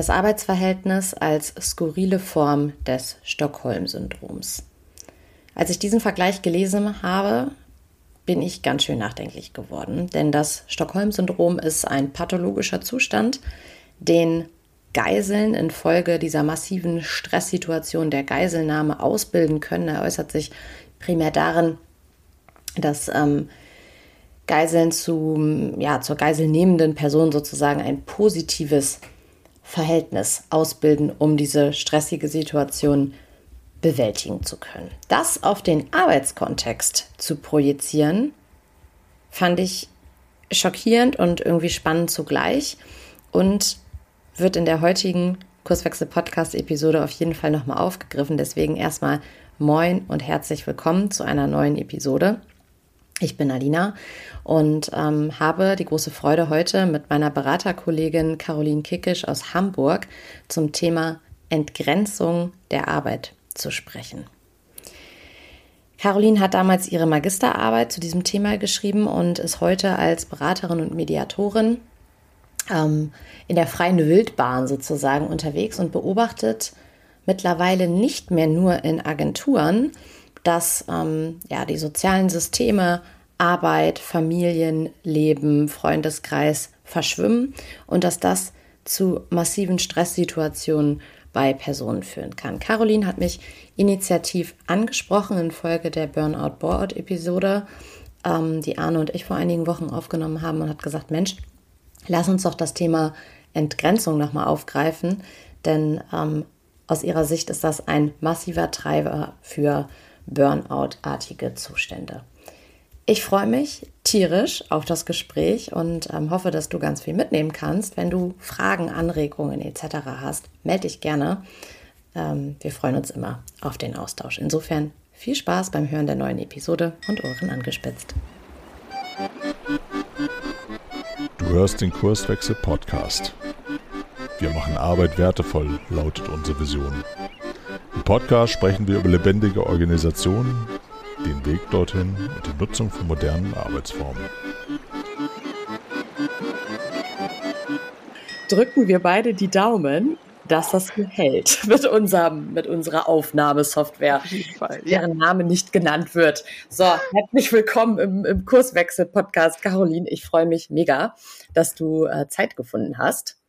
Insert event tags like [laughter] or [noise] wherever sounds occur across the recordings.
Das Arbeitsverhältnis als skurrile Form des Stockholm-Syndroms. Als ich diesen Vergleich gelesen habe, bin ich ganz schön nachdenklich geworden, denn das Stockholm-Syndrom ist ein pathologischer Zustand, den Geiseln infolge dieser massiven Stresssituation der Geiselnahme ausbilden können. Er äußert sich primär darin, dass ähm, Geiseln zu, ja, zur geiselnehmenden Person sozusagen ein positives Verhältnis ausbilden, um diese stressige Situation bewältigen zu können. Das auf den Arbeitskontext zu projizieren, fand ich schockierend und irgendwie spannend zugleich und wird in der heutigen Kurswechsel-Podcast-Episode auf jeden Fall nochmal aufgegriffen. Deswegen erstmal moin und herzlich willkommen zu einer neuen Episode. Ich bin Alina und ähm, habe die große Freude, heute mit meiner Beraterkollegin Caroline Kickisch aus Hamburg zum Thema Entgrenzung der Arbeit zu sprechen. Caroline hat damals ihre Magisterarbeit zu diesem Thema geschrieben und ist heute als Beraterin und Mediatorin ähm, in der freien Wildbahn sozusagen unterwegs und beobachtet mittlerweile nicht mehr nur in Agenturen, dass ähm, ja, die sozialen Systeme Arbeit, Familienleben, Freundeskreis verschwimmen und dass das zu massiven Stresssituationen bei Personen führen kann. Caroline hat mich initiativ angesprochen in Folge der Burnout Board Episode, ähm, die Arne und ich vor einigen Wochen aufgenommen haben und hat gesagt, Mensch, lass uns doch das Thema Entgrenzung nochmal aufgreifen, denn ähm, aus ihrer Sicht ist das ein massiver Treiber für Burnout-artige Zustände. Ich freue mich tierisch auf das Gespräch und ähm, hoffe, dass du ganz viel mitnehmen kannst. Wenn du Fragen, Anregungen etc. hast, melde dich gerne. Ähm, wir freuen uns immer auf den Austausch. Insofern viel Spaß beim Hören der neuen Episode und Ohren angespitzt. Du hörst den Kurswechsel Podcast. Wir machen Arbeit wertevoll, lautet unsere Vision. Im Podcast sprechen wir über lebendige Organisationen, den Weg dorthin und die Nutzung von modernen Arbeitsformen. Drücken wir beide die Daumen, dass das hält [laughs] mit, unserem, mit unserer Aufnahmesoftware, Fall, ja. deren Name nicht genannt wird. So, herzlich willkommen im, im Kurswechsel-Podcast, Caroline. Ich freue mich mega, dass du äh, Zeit gefunden hast.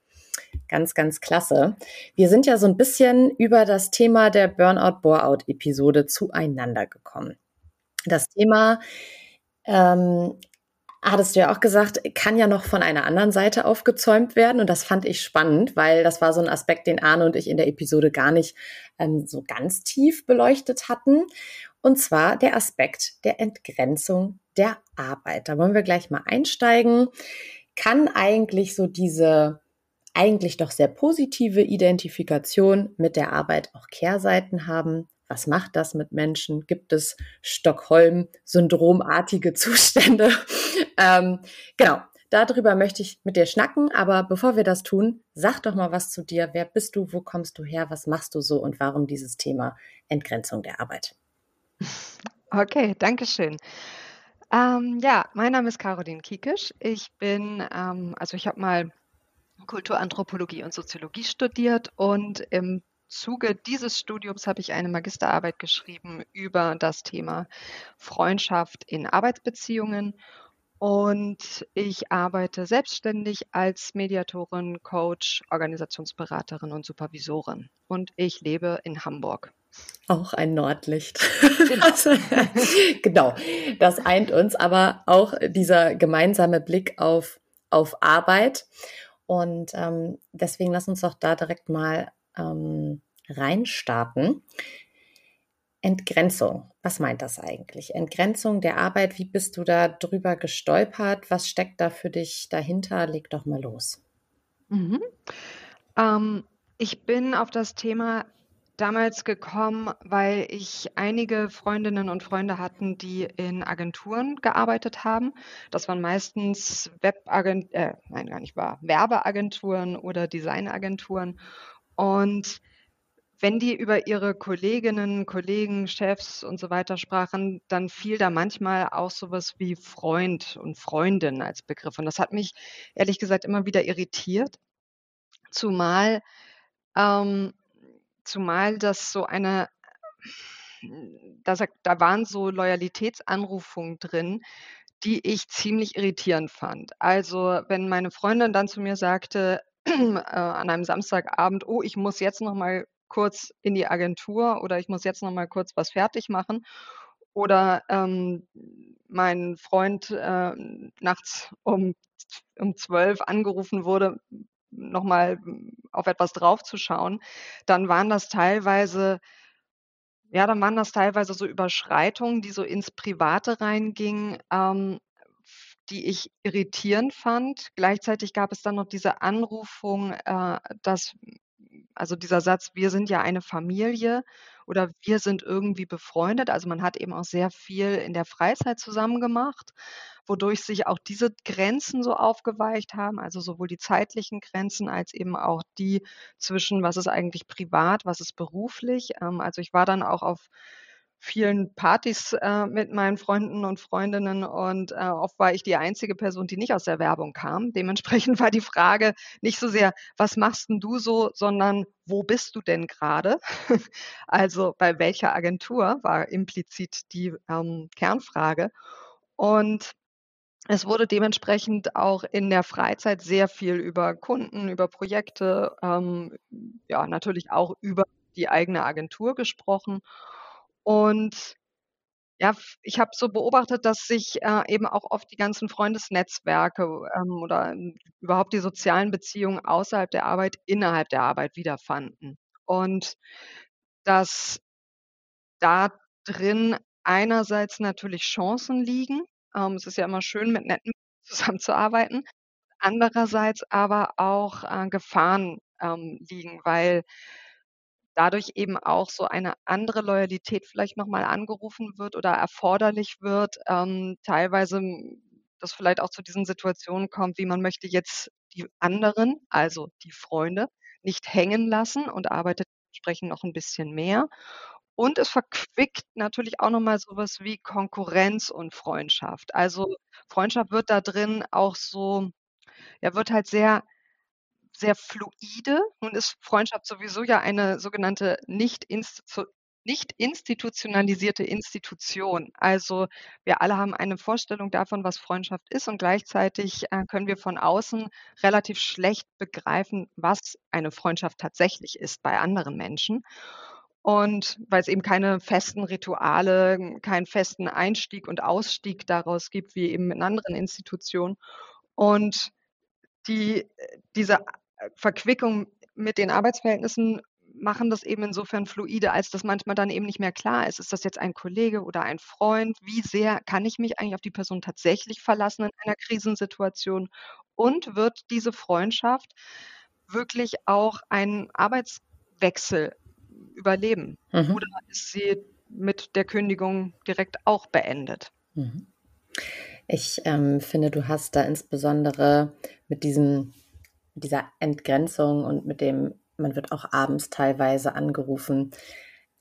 Ganz, ganz klasse. Wir sind ja so ein bisschen über das Thema der Burnout-Bore-out-Episode zueinander gekommen. Das Thema, ähm, hattest du ja auch gesagt, kann ja noch von einer anderen Seite aufgezäumt werden. Und das fand ich spannend, weil das war so ein Aspekt, den Arne und ich in der Episode gar nicht ähm, so ganz tief beleuchtet hatten. Und zwar der Aspekt der Entgrenzung der Arbeit. Da wollen wir gleich mal einsteigen. Kann eigentlich so diese eigentlich doch sehr positive Identifikation mit der Arbeit auch Kehrseiten haben? Was macht das mit Menschen? Gibt es Stockholm-Syndromartige Zustände? [laughs] ähm, genau, darüber möchte ich mit dir schnacken. Aber bevor wir das tun, sag doch mal was zu dir. Wer bist du? Wo kommst du her? Was machst du so? Und warum dieses Thema Entgrenzung der Arbeit? Okay, danke schön. Ähm, ja, mein Name ist Caroline Kiekisch. Ich bin, ähm, also ich habe mal Kulturanthropologie und Soziologie studiert und im Zuge dieses Studiums habe ich eine Magisterarbeit geschrieben über das Thema Freundschaft in Arbeitsbeziehungen. Und ich arbeite selbstständig als Mediatorin, Coach, Organisationsberaterin und Supervisorin. Und ich lebe in Hamburg. Auch ein Nordlicht. Genau. [laughs] genau, das eint uns, aber auch dieser gemeinsame Blick auf, auf Arbeit. Und ähm, deswegen lass uns doch da direkt mal ähm, reinstarten. Entgrenzung, was meint das eigentlich? Entgrenzung der Arbeit, wie bist du da drüber gestolpert? Was steckt da für dich dahinter? Leg doch mal los. Mhm. Ähm, ich bin auf das Thema damals gekommen, weil ich einige Freundinnen und Freunde hatten, die in Agenturen gearbeitet haben. Das waren meistens Webagent, äh, nein, gar nicht wahr, Werbeagenturen oder Designagenturen. Und wenn die über ihre Kolleginnen, Kollegen, Chefs und so weiter sprachen, dann fiel da manchmal auch sowas wie Freund und Freundin als Begriff. Und das hat mich ehrlich gesagt immer wieder irritiert, Zumal, ähm, zumal das so eine, da, da waren so Loyalitätsanrufungen drin, die ich ziemlich irritierend fand. Also wenn meine Freundin dann zu mir sagte, [clears throat] äh, an einem Samstagabend, oh, ich muss jetzt noch mal kurz in die Agentur oder ich muss jetzt noch mal kurz was fertig machen. Oder ähm, mein Freund äh, nachts um, um 12 angerufen wurde, nochmal auf etwas draufzuschauen, dann waren das teilweise, ja, dann waren das teilweise so Überschreitungen, die so ins Private reingingen, ähm, die ich irritierend fand. Gleichzeitig gab es dann noch diese Anrufung, äh, dass also dieser Satz: „Wir sind ja eine Familie“ oder „Wir sind irgendwie befreundet“. Also, man hat eben auch sehr viel in der Freizeit zusammen gemacht, wodurch sich auch diese Grenzen so aufgeweicht haben, also sowohl die zeitlichen Grenzen als eben auch die zwischen: Was ist eigentlich privat, was ist beruflich? Ähm, also, ich war dann auch auf vielen Partys, äh, mit meinen Freunden und Freundinnen und, äh, oft war ich die einzige Person, die nicht aus der Werbung kam. Dementsprechend [laughs] war die Frage nicht so sehr: „Was machst 'n du so?“, sondern: „Wo bist du denn grade?“ [laughs] Also, bei welcher Agentur war implizit die, ähm, Kernfrage. Und es wurde dementsprechend auch in der Freizeit sehr viel über Kunden, über Projekte, ähm, ja, natürlich auch über die eigene Agentur gesprochen. Und ja, ich habe so beobachtet, dass sich, äh, eben auch oft die ganzen Freundesnetzwerke, ähm, oder überhaupt die sozialen Beziehungen außerhalb der Arbeit innerhalb der Arbeit wiederfanden. Und dass da drin einerseits natürlich Chancen liegen. Ähm, es ist ja immer schön, mit netten zusammenzuarbeiten. Andererseits aber auch, äh, Gefahren, ähm, liegen, weil dadurch eben auch so eine andere Loyalität vielleicht noch mal angerufen wird oder erforderlich wird. Ähm, teilweise, das vielleicht auch zu diesen Situationen kommt, wie man möchte jetzt die anderen, also die Freunde, nicht hängen lassen und arbeitet entsprechend noch 'n bisschen mehr. Und es verquickt natürlich auch noch mal so was wie Konkurrenz und Freundschaft. Also, Freundschaft wird da drin auch so ja, wird halt sehr sehr fluide. Nun ist Freundschaft sowieso ja eine sogenannte nicht instizu nicht institutionalisierte Institution. Also, wir alle haben eine Vorstellung davon, was Freundschaft ist und gleichzeitig, äh, können wir von außen relativ schlecht begreifen, was eine Freundschaft tatsächlich ist bei anderen Menschen. Und weil's eben keine festen Rituale, keinen festen Einstieg und Ausstieg daraus gibt wie eben in anderen Institutionen. Und die diese Verquickung mit den Arbeitsverhältnissen machen das eben insofern fluide, als dass manchmal dann eben nicht mehr klar ist: Ist das jetzt ein Kollege oder ein Freund? Wie sehr kann ich mich eigentlich auf die Person tatsächlich verlassen in einer Krisensituation? Und wird diese Freundschaft wirklich auch einen Arbeitswechsel überleben? Mhm. Oder ist sie mit der Kündigung direkt auch beendet? Mhm. Ich, ähm, finde, du hast da insbesondere mit diesem mit dieser Entgrenzung und mit dem man wird auch abends teilweise angerufen.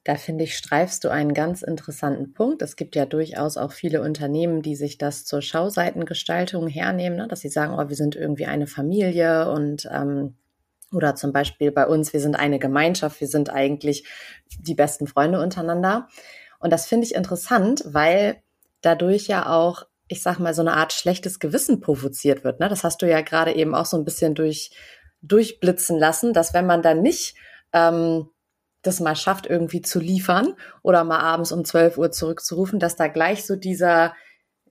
Da finde ich, streifst du einen ganz interessanten Punkt. Es gibt ja durchaus auch viele Unternehmen, die sich das zur Schauseitengestaltung hernehmen, ne? dass sie sagen, oh, wir sind irgendwie eine Familie und ähm, oder zum Beispiel bei uns, wir sind eine Gemeinschaft, wir sind eigentlich die besten Freunde untereinander. Und das finde ich interessant, weil dadurch ja auch ich sag mal, so eine Art schlechtes Gewissen provoziert wird. Ne? Das hast du ja gerade eben auch so ein bisschen durch, durchblitzen lassen, dass wenn man dann nicht ähm, das mal schafft, irgendwie zu liefern oder mal abends um 12 Uhr zurückzurufen, dass da gleich so dieser,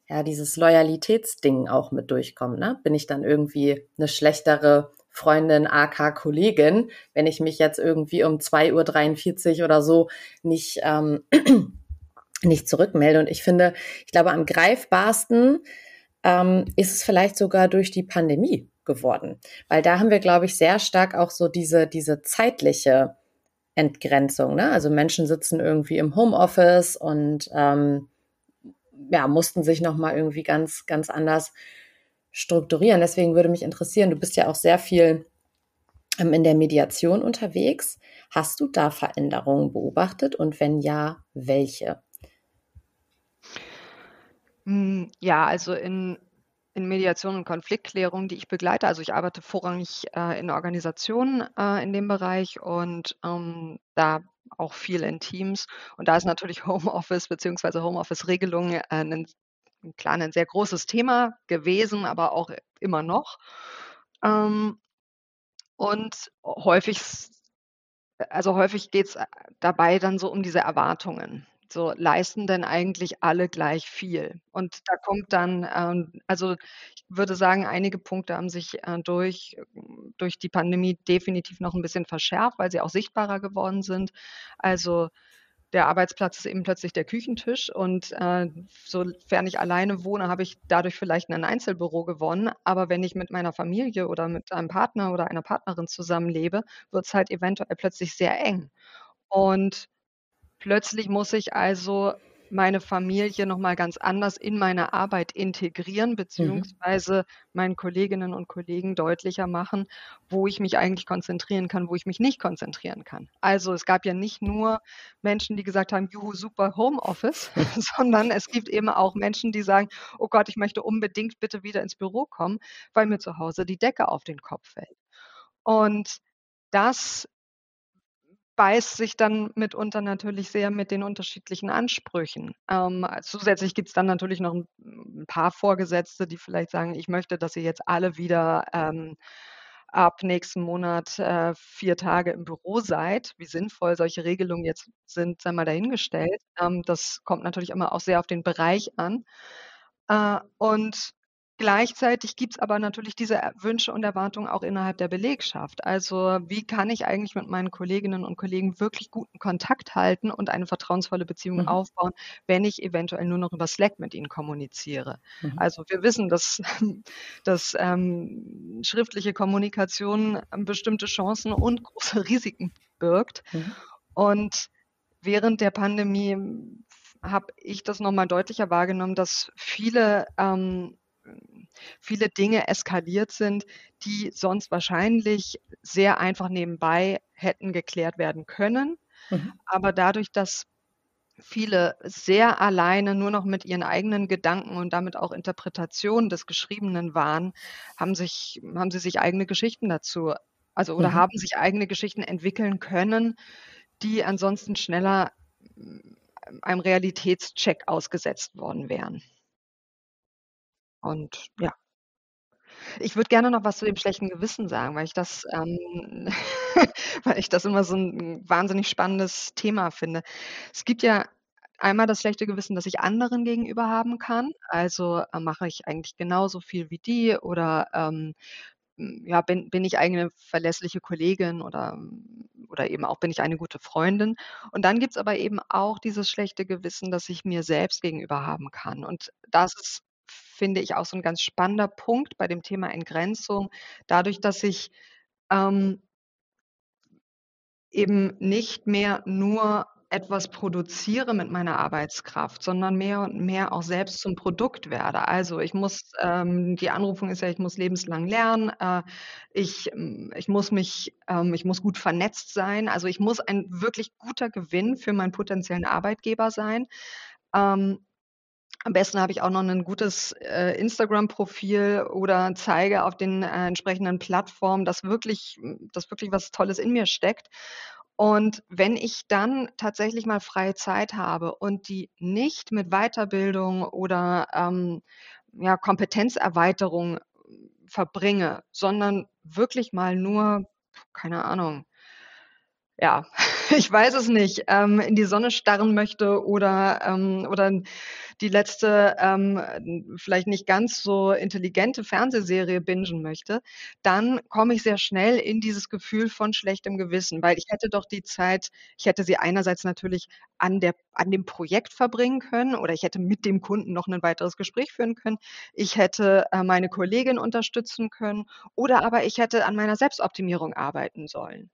ja, dieses Loyalitätsding auch mit durchkommt. Ne? Bin ich dann irgendwie eine schlechtere Freundin, AK Kollegin, wenn ich mich jetzt irgendwie um 2.43 Uhr oder so nicht ähm, [clears throat] nicht zurückmelde. Und ich finde, ich glaube, am greifbarsten ähm, ist es vielleicht sogar durch die Pandemie geworden. Weil da haben wir, glaube ich, sehr stark auch so diese, diese zeitliche Entgrenzung. Ne? Also Menschen sitzen irgendwie im Homeoffice und ähm, ja, mussten sich nochmal irgendwie ganz, ganz anders strukturieren. Deswegen würde mich interessieren, du bist ja auch sehr viel ähm, in der Mediation unterwegs. Hast du da Veränderungen beobachtet und wenn ja, welche? Hm, ja, also in in Mediation und Konfliktklärung, die ich begleite. Also ich arbeite vorrangig äh, in Organisationen äh, in dem Bereich und ähm, da auch viel in Teams. Und da ist natürlich [laughs] Homeoffice bzw. Homeoffice-Regelung äh, ein, klar ein sehr großes Thema gewesen, aber auch immer noch. Ähm, und häufig, also häufig geht es dabei dann so um diese Erwartungen. So leisten denn eigentlich alle gleich viel? Und da kommt dann, ähm, also ich würde sagen, einige Punkte haben sich äh, durch, durch die Pandemie definitiv noch ein bisschen verschärft, weil sie auch sichtbarer geworden sind. Also der Arbeitsplatz ist eben plötzlich der Küchentisch und äh, sofern ich alleine wohne, habe ich dadurch vielleicht ein Einzelbüro gewonnen. Aber wenn ich mit meiner Familie oder mit einem Partner oder einer Partnerin zusammenlebe, wird es halt eventuell plötzlich sehr eng. Und Plötzlich muss ich also meine Familie noch mal ganz anders in meine Arbeit integrieren, Mhm. beziehungsweise meinen Kolleginnen und Kollegen deutlicher machen, wo ich mich eigentlich konzentrieren kann, wo ich mich nicht konzentrieren kann. Also, es gab ja nicht nur Menschen, die gesagt haben: „Juhu, super Homeoffice“, [laughs] [laughs] sondern es gibt eben auch Menschen, die sagen: „Oh Gott, ich möchte unbedingt bitte wieder ins Büro kommen, weil mir zu Hause die Decke auf den Kopf fällt.“ Und das beißt sich dann mitunter natürlich sehr mit den unterschiedlichen Ansprüchen. Ähm, zusätzlich gibt es dann natürlich noch ein, ein, paar Vorgesetzte, die vielleicht sagen, ich möchte, dass ihr jetzt alle wieder ähm, ab nächsten Monat äh, vier Tage im Büro seid. Wie sinnvoll solche Regelungen jetzt sind, sei mal dahingestellt. Ähm, das kommt natürlich immer auch sehr auf den Bereich an. Äh, und Gleichzeitig gibt es aber natürlich diese Wünsche und Erwartungen auch innerhalb der Belegschaft. Also wie kann ich eigentlich mit meinen Kolleginnen und Kollegen wirklich guten Kontakt halten und eine vertrauensvolle Beziehung mhm. aufbauen, wenn ich eventuell nur noch über Slack mit ihnen kommuniziere. Mhm. Also wir wissen, dass, [laughs] dass ähm, schriftliche Kommunikation bestimmte Chancen und große [laughs] Risiken birgt. Mhm. Und während der Pandemie habe ich das nochmal deutlicher wahrgenommen, dass viele ähm, viele Dinge eskaliert sind, die sonst wahrscheinlich sehr einfach nebenbei hätten geklärt werden können. Mhm. Aber dadurch, dass viele sehr alleine nur noch mit ihren eigenen Gedanken und damit auch Interpretationen des Geschriebenen waren, haben sich, haben sie sich eigene Geschichten dazu, also oder mhm. haben sich eigene Geschichten entwickeln können, die ansonsten schneller einem Realitätscheck ausgesetzt worden wären. Und ja. Ich würde gerne noch was zu dem schlechten Gewissen sagen, weil ich das, ähm [laughs] weil ich das immer so ein wahnsinnig spannendes Thema finde. Es gibt ja einmal das schlechte Gewissen, das ich anderen gegenüber haben kann. Also, äh, mache ich eigentlich genauso viel wie die oder, ähm, hm, ja, bin bin ich eine verlässliche Kollegin oder oder eben auch bin ich eine gute Freundin. Und dann gibt es aber eben auch dieses schlechte Gewissen, das ich mir selbst gegenüber haben kann. Und das ist finde ich auch so ein ganz spannender Punkt bei dem Thema Entgrenzung. Dadurch, dass ich, ähm eben nicht mehr nur etwas produziere mit meiner Arbeitskraft, sondern mehr und mehr auch selbst zum Produkt werde. Also, ich muss ähm, die Anrufung ist ja, ich muss lebenslang lernen, äh, ich hm, ich muss mich ähm, ich muss gut vernetzt sein. Also, ich muss ein wirklich guter Gewinn für meinen potenziellen Arbeitgeber sein. Ähm, am besten habe ich auch noch ein gutes, äh, Instagram-Profil oder zeige auf den, äh, entsprechenden Plattformen, dass wirklich dass wirklich was Tolles in mir steckt. Und wenn ich dann tatsächlich mal freie Zeit habe und die nicht mit Weiterbildung oder, ähm, ja, Kompetenzerweiterung verbringe, sondern wirklich mal nur, keine Ahnung ja, [laughs] ich weiß es nicht, ähm, in die Sonne starren möchte oder, ähm, oder die letzte, ähm, vielleicht nicht ganz so intelligente Fernsehserie bingen möchte, dann komme ich sehr schnell in dieses Gefühl von schlechtem Gewissen, weil ich hätte doch die Zeit ich hätte sie einerseits natürlich an der an dem Projekt verbringen können oder ich hätte mit dem Kunden noch ein weiteres Gespräch führen können. Ich hätte, äh, meine Kollegin unterstützen können oder aber ich hätte an meiner Selbstoptimierung arbeiten sollen.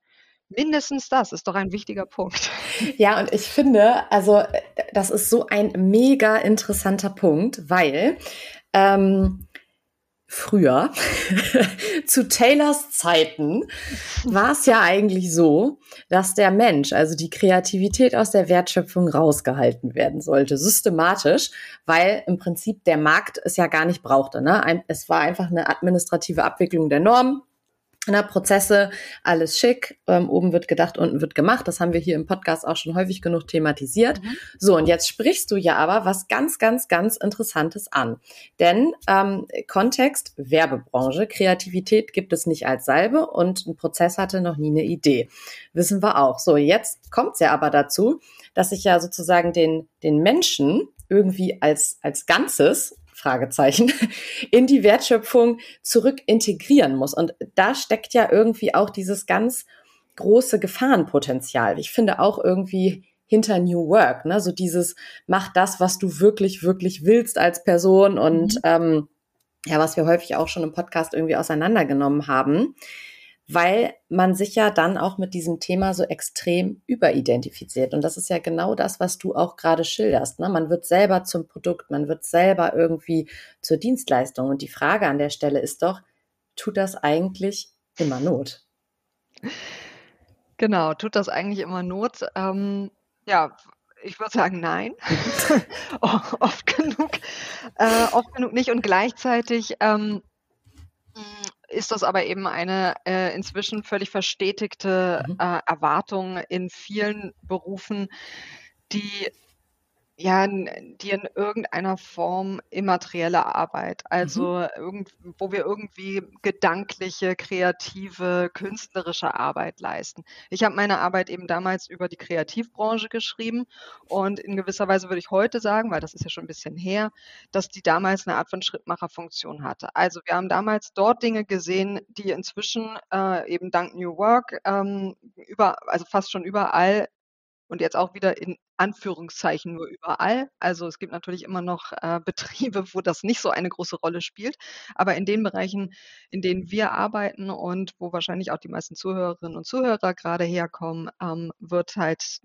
Mindestens das ist doch ein wichtiger Punkt. Ja, und ich finde, also das ist so ein mega interessanter Punkt, weil ähm, früher, [laughs] zu Taylors Zeiten, war es ja eigentlich so, dass der Mensch, also die Kreativität aus der Wertschöpfung rausgehalten werden sollte, systematisch, weil im Prinzip der Markt es ja gar nicht brauchte. Ne? Es war einfach eine administrative Abwicklung der Normen na, Prozesse, alles schick. Ähm, oben wird gedacht, unten wird gemacht. Das haben wir hier im Podcast auch schon häufig genug thematisiert. Mhm. So, und jetzt sprichst du ja aber was ganz, ganz, ganz Interessantes an. Denn ähm, Kontext, Werbebranche, Kreativität gibt es nicht als Salbe und ein Prozess hatte noch nie eine Idee. Wissen wir auch. So, jetzt kommt's ja aber dazu, dass ich ja sozusagen den, den Menschen irgendwie als, als Ganzes Fragezeichen, [laughs] in die Wertschöpfung zurück integrieren muss. Und da steckt ja irgendwie auch dieses ganz große Gefahrenpotenzial. Ich finde auch irgendwie hinter New Work, ne? so dieses, mach das, was du wirklich, wirklich willst als Person und mhm. ähm, ja, was wir häufig auch schon im Podcast irgendwie auseinandergenommen haben weil man sich ja dann auch mit diesem Thema so extrem überidentifiziert. Und das ist ja genau das, was du auch gerade schilderst. Ne? Man wird selber zum Produkt, man wird selber irgendwie zur Dienstleistung. Und die Frage an der Stelle ist doch, tut das eigentlich immer Not? Genau, tut das eigentlich immer Not? Ähm, ja, ich würde sagen, nein. [laughs] oft genug. Äh, oft genug nicht. Und gleichzeitig ähm, ist das aber eben eine äh, inzwischen völlig verstetigte mhm. äh, Erwartung in vielen Berufen, die ja, die in irgendeiner Form immaterielle Arbeit, also mhm. irgend, wo wir irgendwie gedankliche, kreative, künstlerische Arbeit leisten. Ich habe meine Arbeit eben damals über die Kreativbranche geschrieben und in gewisser Weise würde ich heute sagen, weil das ist ja schon ein bisschen her, dass die damals eine Art von Schrittmacherfunktion hatte. Also wir haben damals dort Dinge gesehen, die inzwischen äh, eben dank New Work ähm, über, also fast schon überall und jetzt auch wieder in Anführungszeichen nur überall. Also es gibt natürlich immer noch äh, Betriebe, wo das nicht so eine große Rolle spielt. Aber in den Bereichen, in denen wir arbeiten und wo wahrscheinlich auch die meisten Zuhörerinnen und Zuhörer gerade herkommen, ähm, wird halt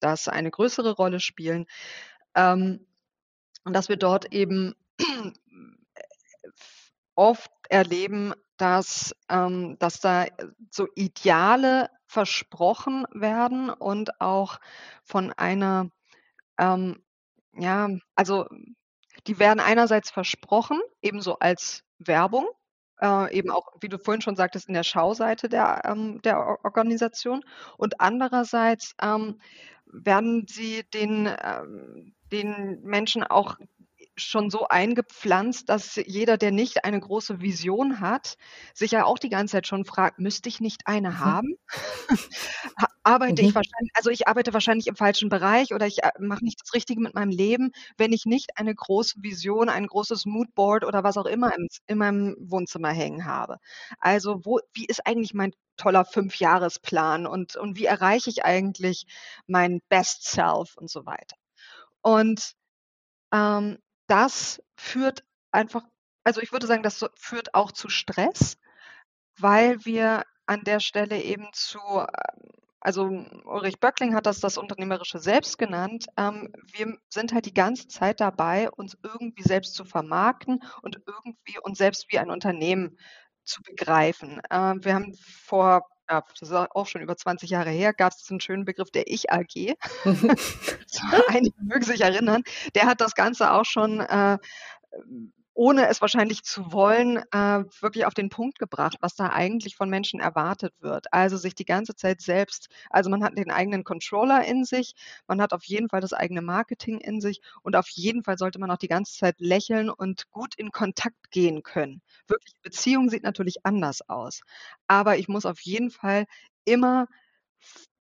das eine größere Rolle spielen. Ähm, und dass wir dort eben oft erleben, dass, ähm, dass da so Ideale versprochen werden und auch von einer, ähm, ja, also die werden einerseits versprochen, ebenso als Werbung, äh, eben auch, wie du vorhin schon sagtest, in der Schauseite der, ähm, der Organisation. Und andererseits ähm, werden sie den, ähm, den Menschen auch schon so eingepflanzt, dass jeder, der nicht eine große Vision hat, sich ja auch die ganze Zeit schon fragt, müsste ich nicht eine mhm. haben? arbeite mhm. ich wahrscheinlich, also ich arbeite wahrscheinlich im falschen Bereich oder ich äh, mache nicht das Richtige mit meinem Leben, wenn ich nicht eine große Vision, ein großes Moodboard oder was auch immer in, in meinem Wohnzimmer hängen habe. Also wo, wie ist eigentlich mein toller Fünfjahresplan und, und wie erreiche ich eigentlich mein Best Self und so weiter? Und ähm, das führt einfach also ich würde sagen, das führt auch zu Stress, weil wir an der Stelle eben zu ähm, also Ulrich Böckling hat das das unternehmerische Selbst genannt. Ähm, wir sind halt die ganze Zeit dabei, uns irgendwie selbst zu vermarkten und irgendwie uns selbst wie ein Unternehmen zu begreifen. Ähm, wir haben vor ja, das ist auch schon über 20 Jahre her, gab es einen schönen Begriff der Ich-AG. [laughs] [laughs] Einige mögen sich erinnern. Der hat das Ganze auch schon äh, ohne es wahrscheinlich zu wollen, äh, wirklich auf den Punkt gebracht, was da eigentlich von Menschen erwartet wird. Also sich die ganze Zeit selbst, also man hat den eigenen Controller in sich, man hat auf jeden Fall das eigene Marketing in sich und auf jeden Fall sollte man auch die ganze Zeit lächeln und gut in Kontakt gehen können. Wirklich, Beziehung sieht natürlich anders aus. Aber ich muss auf jeden Fall immer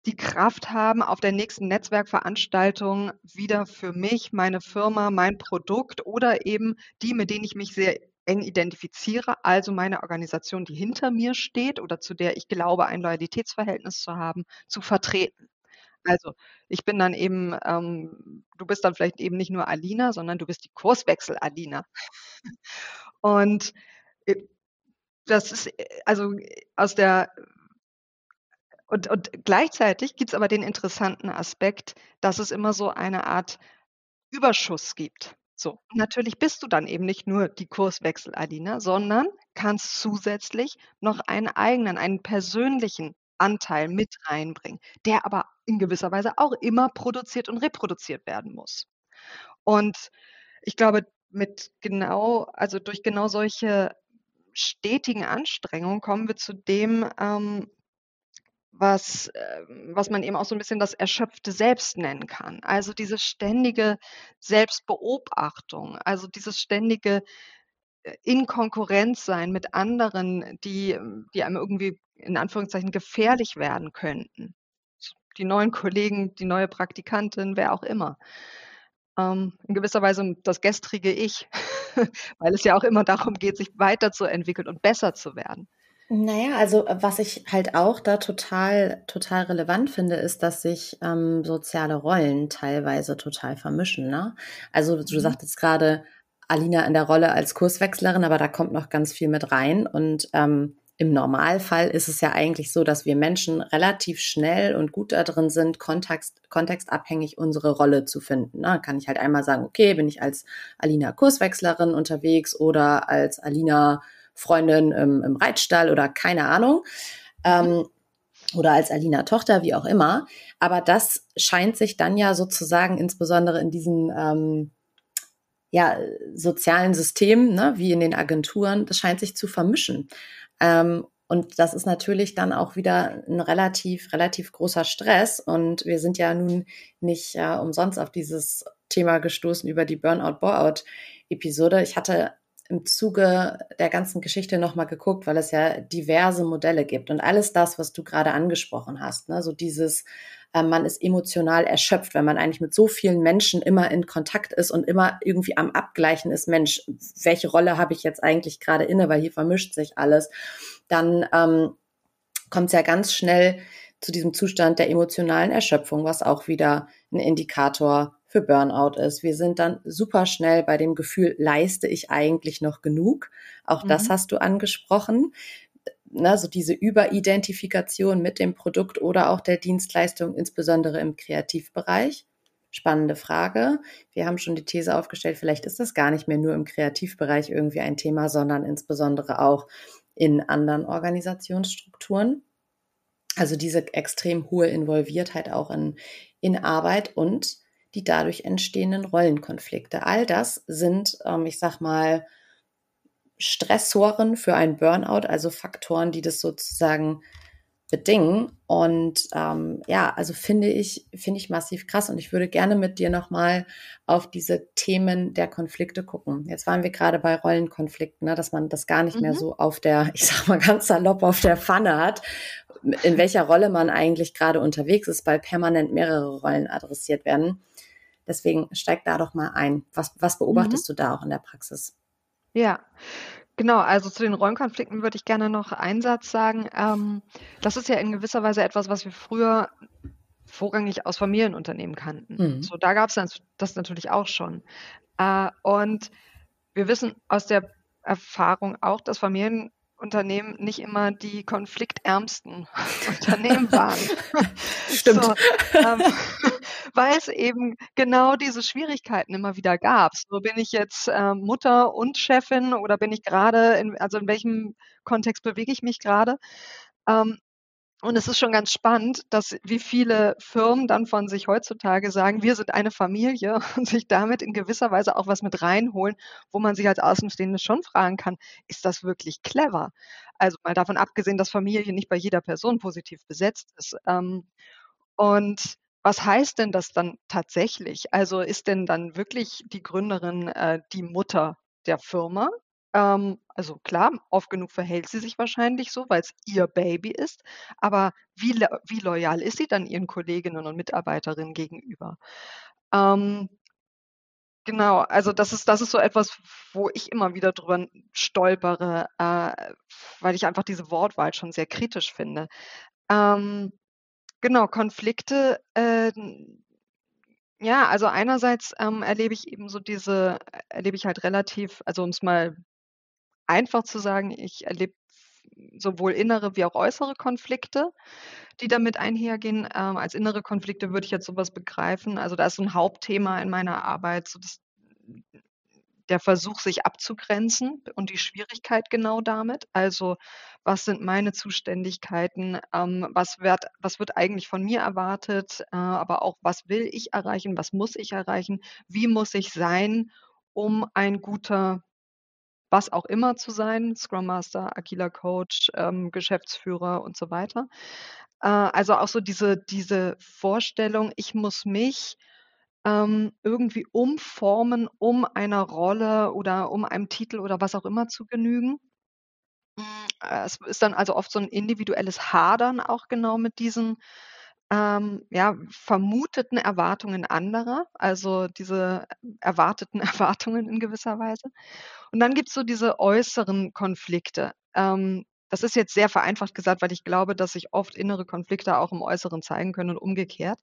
die Kraft haben, auf der nächsten Netzwerkveranstaltung wieder für mich, meine Firma, mein Produkt oder eben die, mit denen ich mich sehr eng identifiziere, also meine Organisation, die hinter mir steht oder zu der ich glaube, ein Loyalitätsverhältnis zu haben, zu vertreten. Also ich bin dann eben, ähm, du bist dann vielleicht eben nicht nur Alina, sondern du bist die Kurswechsel-Alina. Und äh, das ist äh, also aus der und, und gleichzeitig gibt es aber den interessanten Aspekt, dass es immer so eine Art Überschuss gibt. So, natürlich bist du dann eben nicht nur die Kurswechsel-Alina, sondern kannst zusätzlich noch einen eigenen, einen persönlichen Anteil mit reinbringen, der aber in gewisser Weise auch immer produziert und reproduziert werden muss. Und ich glaube, mit genau also durch genau solche stetigen Anstrengungen kommen wir zu dem, ähm, was, ähm, was man eben auch so ein bisschen das erschöpfte Selbst nennen kann. Also, diese ständige Selbstbeobachtung, also dieses ständige, äh, in Konkurrenz sein mit anderen, die ähm, die einem irgendwie in Anführungszeichen gefährlich werden könnten. Die neuen Kollegen, die neue Praktikantin, wer auch immer. Ähm, in gewisser Weise das gestrige Ich, [laughs] weil es ja auch immer darum geht, sich weiterzuentwickeln und besser zu werden. Naja, also äh, was ich halt auch da total, total relevant finde, ist, dass sich ähm, soziale Rollen teilweise total vermischen. Ne? Also du mhm. sagtest gerade, Alina in der Rolle als Kurswechslerin, aber da kommt noch ganz viel mit rein. Und ähm, im Normalfall ist es ja eigentlich so, dass wir Menschen relativ schnell und gut darin sind, kontext, kontextabhängig unsere Rolle zu finden. Ne? Kann ich halt einmal sagen, okay, bin ich als Alina Kurswechslerin unterwegs oder als Alina Freundin im, im Reitstall oder keine Ahnung. Ähm, oder als Alina Tochter, wie auch immer. Aber das scheint sich dann ja sozusagen insbesondere in diesen ähm, ja, sozialen Systemen, ne, wie in den Agenturen, das scheint sich zu vermischen. Ähm, und das ist natürlich dann auch wieder ein relativ, relativ großer Stress. Und wir sind ja nun nicht ja, umsonst auf dieses Thema gestoßen über die Burnout-Bore-out-Episode. Ich hatte im Zuge der ganzen Geschichte nochmal geguckt, weil es ja diverse Modelle gibt. Und alles das, was du gerade angesprochen hast, ne, so dieses, äh, man ist emotional erschöpft, wenn man eigentlich mit so vielen Menschen immer in Kontakt ist und immer irgendwie am Abgleichen ist, Mensch, welche Rolle habe ich jetzt eigentlich gerade inne, weil hier vermischt sich alles, dann ähm, kommt es ja ganz schnell zu diesem Zustand der emotionalen Erschöpfung, was auch wieder ein Indikator für Burnout ist. Wir sind dann super schnell bei dem Gefühl, leiste ich eigentlich noch genug? Auch mhm. das hast du angesprochen. Ne, so diese Überidentifikation mit dem Produkt oder auch der Dienstleistung, insbesondere im Kreativbereich. Spannende Frage. Wir haben schon die These aufgestellt, vielleicht ist das gar nicht mehr nur im Kreativbereich irgendwie ein Thema, sondern insbesondere auch in anderen Organisationsstrukturen. Also diese extrem hohe Involviertheit auch in, in Arbeit und die dadurch entstehenden Rollenkonflikte. All das sind, ähm, ich sag mal, Stressoren für ein Burnout, also Faktoren, die das sozusagen bedingen. Und ähm, ja, also finde ich, finde ich massiv krass. Und ich würde gerne mit dir nochmal auf diese Themen der Konflikte gucken. Jetzt waren wir gerade bei Rollenkonflikten, ne, dass man das gar nicht mhm. mehr so auf der, [laughs] ich sag mal ganz salopp, auf der Pfanne hat, in welcher Rolle man eigentlich gerade unterwegs ist, weil permanent mehrere Rollen adressiert werden. Deswegen steig da doch mal ein. Was, was beobachtest mhm. du da auch in der Praxis? Ja, genau. Also zu den Rollenkonflikten würde ich gerne noch einen Satz sagen. Ähm, das ist ja in gewisser Weise etwas, was wir früher vorrangig aus Familienunternehmen kannten. Mhm. So, da gab es das natürlich auch schon. Äh, und wir wissen aus der Erfahrung auch, dass Familienunternehmen nicht immer die konfliktärmsten [laughs] Unternehmen waren. [laughs] Stimmt. So, ähm, weil es eben genau diese Schwierigkeiten immer wieder gab. So bin ich jetzt äh, Mutter und Chefin oder bin ich gerade, in, also in welchem Kontext bewege ich mich gerade? Ähm, und es ist schon ganz spannend, dass wie viele Firmen dann von sich heutzutage sagen, wir sind eine Familie [laughs] und sich damit in gewisser Weise auch was mit reinholen, wo man sich als Außenstehende schon fragen kann, ist das wirklich clever? Also mal davon abgesehen, dass Familie nicht bei jeder Person positiv besetzt ist. Ähm, und was heißt denn das dann tatsächlich? Also ist denn dann wirklich die Gründerin äh, die Mutter der Firma? Ähm, also klar, oft genug verhält sie sich wahrscheinlich so, weil es ihr Baby ist. Aber wie, wie loyal ist sie dann ihren Kolleginnen und Mitarbeiterinnen gegenüber? Ähm, Genau, also das ist das ist so etwas, wo ich immer wieder drüber stolpere, äh, weil ich einfach diese Wortwahl schon sehr kritisch finde. Ähm, Genau, Konflikte, äh, ja, also einerseits, ähm, erlebe ich eben so diese erlebe ich halt relativ also um es mal einfach zu sagen, ich erlebe sowohl innere wie auch äußere Konflikte, die damit einhergehen. Ähm, als innere Konflikte würde ich jetzt sowas begreifen also, da ist so 'n Hauptthema in meiner Arbeit so das der Versuch, sich abzugrenzen und die Schwierigkeit genau damit. Also, was sind meine Zuständigkeiten? Ähm, was wird was wird eigentlich von mir erwartet? Äh, aber auch, was will ich erreichen? Was muss ich erreichen? Wie muss ich sein, um ein guter was auch immer zu sein, Scrum Master, agiler Coach, ähm, Geschäftsführer und so weiter. Äh, also auch so diese diese Vorstellung, ich muss mich ähm, irgendwie umformen, um einer Rolle oder um einem Titel oder was auch immer zu genügen. Hm, äh, es ist dann also oft so 'n individuelles Hadern auch genau mit diesen, ähm, ja, vermuteten Erwartungen anderer, also diese erwarteten [laughs] Erwartungen in gewisser Weise. Und dann gibt's so diese äußeren Konflikte. Ähm, das ist jetzt sehr vereinfacht gesagt, weil ich glaube, dass sich oft innere Konflikte auch im Äußeren zeigen können und umgekehrt.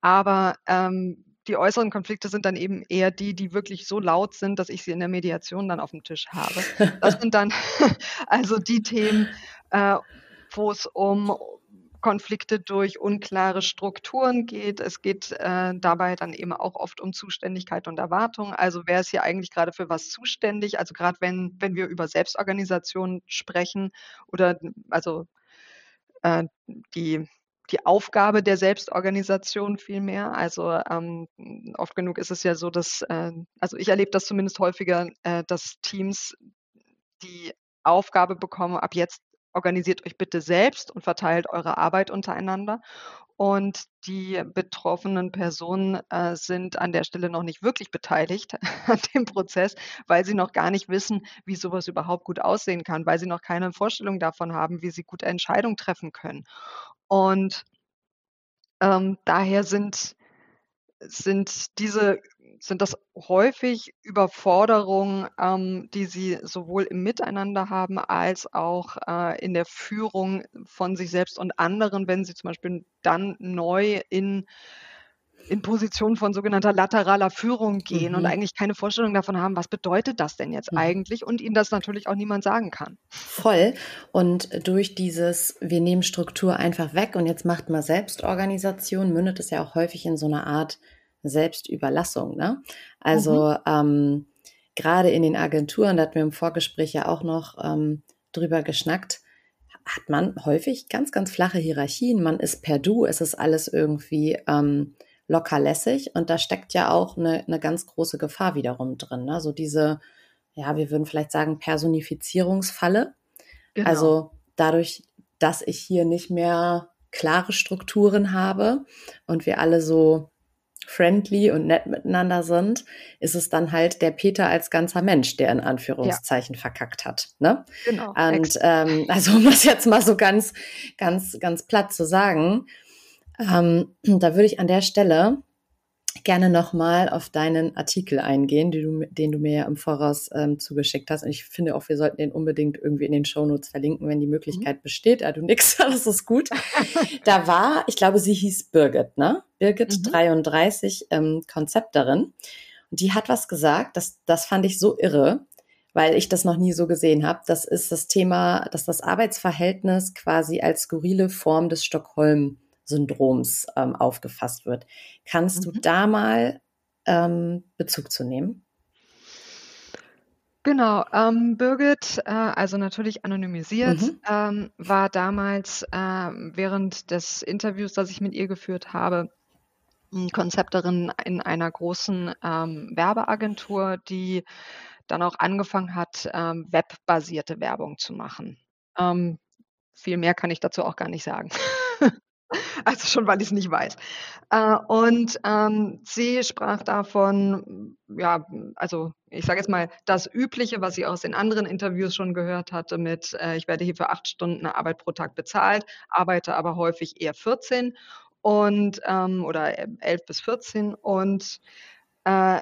Aber, ähm, die äußeren Konflikte sind dann eben eher die, die wirklich so laut sind, dass ich sie in der Mediation dann aufm Tisch habe. Das sind dann [laughs] also die Themen, äh, wo es um Konflikte durch unklare Strukturen geht. Es geht, äh, dabei dann eben auch oft um Zuständigkeit und Erwartung. Also, wer ist hier eigentlich grade für was zuständig? Also, grad wenn wenn wir über Selbstorganisation sprechen oder also, äh, die die Aufgabe der Selbstorganisation vielmehr. Also, ähm, oft genug ist es ja so, dass äh, also, ich erlebe das zumindest häufiger, äh, dass Teams die Aufgabe bekommen: „Ab jetzt organisiert euch bitte selbst und verteilt eure Arbeit untereinander.“ Und die betroffenen Personen, äh, sind an der Stelle noch nicht wirklich beteiligt [laughs] an dem Prozess, weil sie noch gar nicht wissen, wie so was überhaupt gut aussehen kann, weil sie noch keine Vorstellung davon haben, wie sie gute Entscheidungen treffen können. Und ähm, daher sind sind diese sind das häufig Überforderungen, ähm, die sie sowohl im Miteinander haben als auch, äh, in der Führung von sich selbst und anderen, wenn sie zum Beispiel dann neu in in Position von sogenannter lateraler Führung gehen und Mhm. eigentlich keine Vorstellung davon haben, was bedeutet das denn jetzt Mhm. eigentlich und ihnen das natürlich auch niemand sagen kann. Voll. Und durch dieses wir nehmen Struktur einfach weg und jetzt macht mal Selbstorganisation, mündet es ja auch häufig in so 'ne Art Selbstüberlassung, ne? Mhm. Also, ähm, grade in den Agenturen, da hatten wir im Vorgespräch ja auch noch, ähm, drüber geschnackt, ha hat man häufig ganz, ganz flache Hierarchien. Man ist per Du, es ist alles irgendwie, ähm, locker lässig und da steckt ja auch 'ne 'ne ganz große Gefahr wiederum drin, ne? So diese, ja, wir würden vielleicht sagen, Personifizierungsfalle. Genau. Also, dadurch, dass ich hier nicht mehr klare Strukturen habe und wir alle so friendly und nett miteinander sind, ist es dann halt der Peter als ganzer Mensch, der in Ja. Anführungszeichen verkackt hat, ne? Genau, Und, ähm, [laughs] also, um das jetzt mal so ganz ganz ganz platt zu sagen, ähm, [clears throat] da würde ich an der Stelle gerne noch mal auf deinen Artikel eingehen, den du den du mir ja im Voraus, ähm, zugeschickt hast. Und ich finde auch, wir sollten den unbedingt irgendwie in den Shownotes verlinken, wenn die Mhm. Möglichkeit besteht. Ah, du nickst, [laughs] das ist gut. [laughs] Da war ich glaube, sie hieß Birgit, ne? Birgit, Mhm. 33, ähm, Konzepterin. Und die hat was gesagt, das das fand ich so irre, weil ich das noch nie so gesehen habe. Das ist das Thema, dass das Arbeitsverhältnis quasi als skurrile Form des Stockholm-Syndroms, ähm, aufgefasst wird. Kannst du Mhm. da mal, ähm, Bezug zu nehmen? Genau, ähm, Birgit, äh, also natürlich anonymisiert, Mhm. ähm, war damals, ähm, während des Interviews, das ich mit ihr geführt habe, Konzepterin in einer großen, ähm, Werbeagentur, die dann auch angefangen hat, ähm, webbasierte Werbung zu machen. Ähm, viel mehr kann ich dazu auch gar nicht sagen. [laughs] Also, schon, weil ich's nicht weiß. Äh, und, ähm, sie sprach davon, ja, also, ich sage jetzt mal, das Übliche, was sie aus den anderen Interviews schon gehört hatte mit, äh: „Ich werde hier für 8 Stunden Arbeit pro Tag bezahlt, arbeite aber häufig eher 14 und, ähm oder, ähm, 11 bis 14“ und, äh,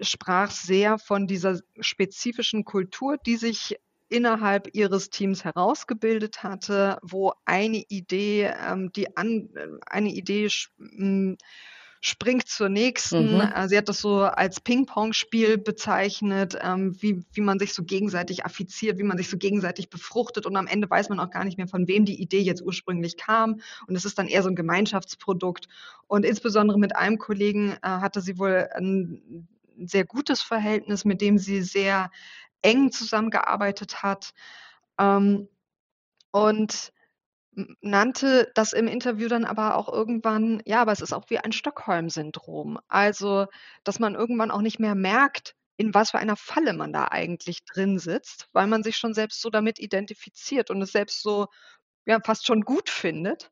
sprach sehr von dieser spezifischen Kultur, die sich innerhalb ihres Teams herausgebildet hatte, wo eine Idee, ähm, die an eine Idee hm, springt zur nächsten. Mhm. Äh, sie hat das so als Pingpongspiel bezeichnet, ähm, wie wie man sich so gegenseitig affiziert, wie man sich so gegenseitig befruchtet und am Ende weiß man auch gar nicht mehr, von wem die Idee jetzt ursprünglich kam. Und es ist dann eher so 'n Gemeinschaftsprodukt. Und insbesondere mit einem Kollegen, äh, hatte sie wohl 'n 'n sehr gutes Verhältnis, mit dem sie sehr eng zusammengearbeitet hat. Ähm, und nannte das im Interview dann aber auch irgendwann ja, aber es ist auch wie ein Stockholm-Syndrom. Also, dass man irgendwann auch nicht mehr merkt, in was für einer Falle man da eigentlich drin sitzt, weil man sich schon selbst so damit identifiziert und es selbst so, ja, fast schon gut findet.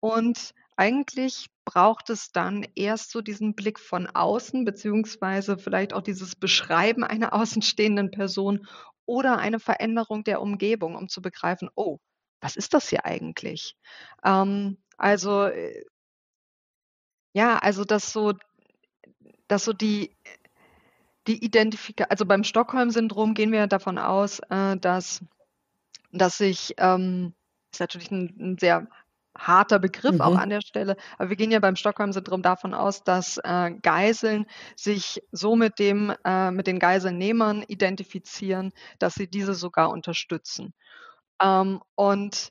Und eigentlich braucht es dann erst so diesen Blick von außen, beziehungsweise vielleicht auch dieses Beschreiben einer [laughs] außenstehenden Person oder eine Veränderung der Umgebung, um zu begreifen: „Oh, was ist das hier eigentlich?“ Ähm, also, äh ja, also, dass so dass so die die Identifika also, beim Stockholm-Syndrom gehen wir davon aus, äh, dass dass sich ähm, ist natürlich 'n 'n sehr harter Begriff auch Mhm. an der Stelle, aber wir gehen ja beim Stockholm-Syndrom davon aus, dass, äh, Geiseln sich so mit dem äh, mit den Geiselnehmern identifizieren, dass sie diese sogar unterstützen. Ähm, und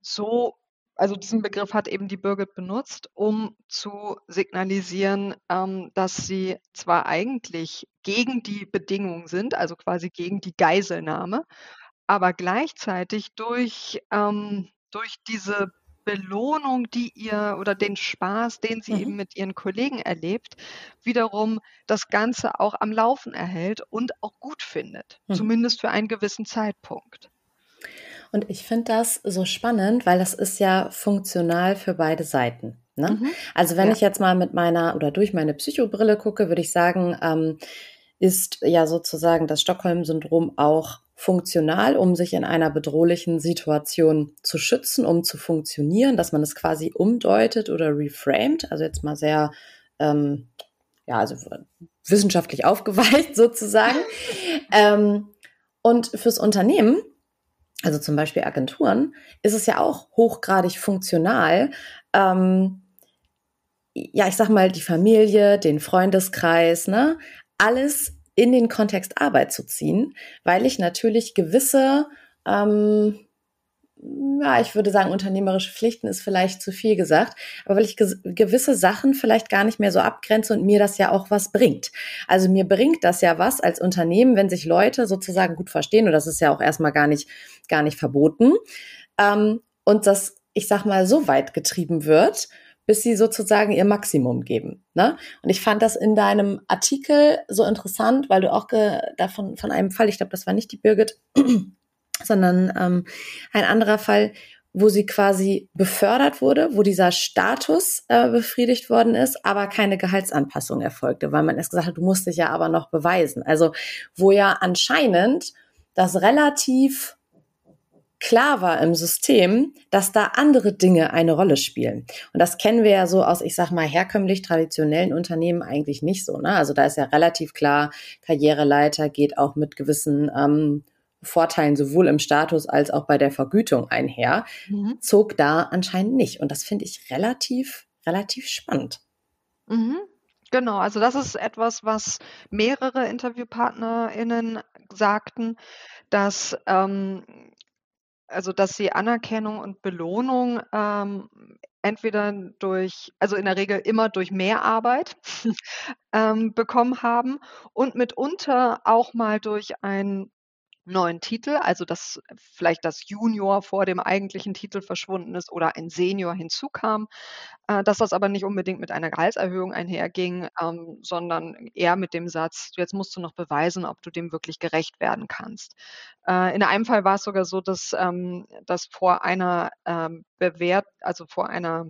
so also, diesen Begriff hat eben die Birgit benutzt, um zu signalisieren, ähm, dass sie zwar eigentlich gegen die Bedingungen sind, also, quasi gegen die Geiselnahme, aber gleichzeitig durch ähm, durch diese Belohnung, die ihr oder den Spaß, den sie eben Mhm. mit ihren Kollegen erlebt, wiederum das Ganze auch am Laufen erhält und auch gut findet, Mhm. zumindest für einen gewissen Zeitpunkt. Und ich finde das so spannend, weil das ist ja funktional für beide Seiten, ne? Mhm. Also, wenn Ja. ich jetzt mal mit meiner oder durch meine Psychobrille gucke, würde ich sagen, ähm, ist ja sozusagen das Stockholm-Syndrom auch funktional, um sich in einer bedrohlichen Situation zu schützen, um zu funktionieren, dass man es quasi umdeutet oder reframed. Also, jetzt mal sehr, ähm, ja, also, wissenschaftlich aufgeweicht [laughs] sozusagen. Ähm, und fürs Unternehmen, also, zum Beispiel Agenturen, ist es ja auch hochgradig funktional, ähm ja, ich sage mal, die Familie, den Freundeskreis, ne, alles in den Kontext Arbeit zu ziehen, weil ich natürlich gewisse, ähm ja, ich würde sagen, unternehmerische Pflichten ist vielleicht zu viel gesagt, aber weil ich ges gewisse Sachen vielleicht gar nicht mehr so abgrenze und mir das ja auch was bringt. Also, mir bringt das ja was als Unternehmen, wenn sich Leute sozusagen gut verstehen und das ist ja auch erst mal gar nicht gar nicht verboten, ähm, und das, ich sage mal, so weit getrieben wird, bis sie sozusagen ihr Maximum geben, ne? Und ich fand das in deinem Artikel so interessant, weil du auch davon von einem Fall ich glaube, das war nicht die Birgit, [clears throat] sondern, ähm, ein anderer Fall, wo sie quasi befördert wurde, wo dieser Status, äh, befriedigt worden ist, aber keine Gehaltsanpassung erfolgte, weil man erst gesagt hat: „Du musst dich ja aber noch beweisen.“ Also, wo ja anscheinend das relativ klar war im System, dass da andere Dinge eine Rolle spielen. Und das kennen wir ja so aus, ich sage mal, herkömmlich traditionellen Unternehmen eigentlich nicht so, ne? Also, da ist ja relativ klar, Karriereleiter geht auch mit gewissen, ähm, Vorteilen sowohl im Status als auch bei der Vergütung einher. Mhm. Zog da anscheinend nicht und das finde ich relativ relativ spannend. Mhm. Genau, also, das ist etwas, was mehrere InterviewpartnerInnen sagten, dass, ähm also, dass sie Anerkennung und Belohnung, ähm, entweder durch also, in der Regel immer durch mehr Arbeit, [laughs] ähm, bekommen haben und mitunter auch mal durch einen neuen Titel, also, dass vielleicht das Junior vor dem eigentlichen Titel verschwunden ist oder ein Senior hinzukam, äh, dass das aber nicht unbedingt mit einer Gehaltserhöhung einherging, ähm, sondern eher mit dem Satz: „Jetzt musst du noch beweisen, ob du dem wirklich gerecht werden kannst.“ Äh, in einem Fall war's sogar so, dass, ähm dass vor einer, ähm, Bewährt also, vor einer,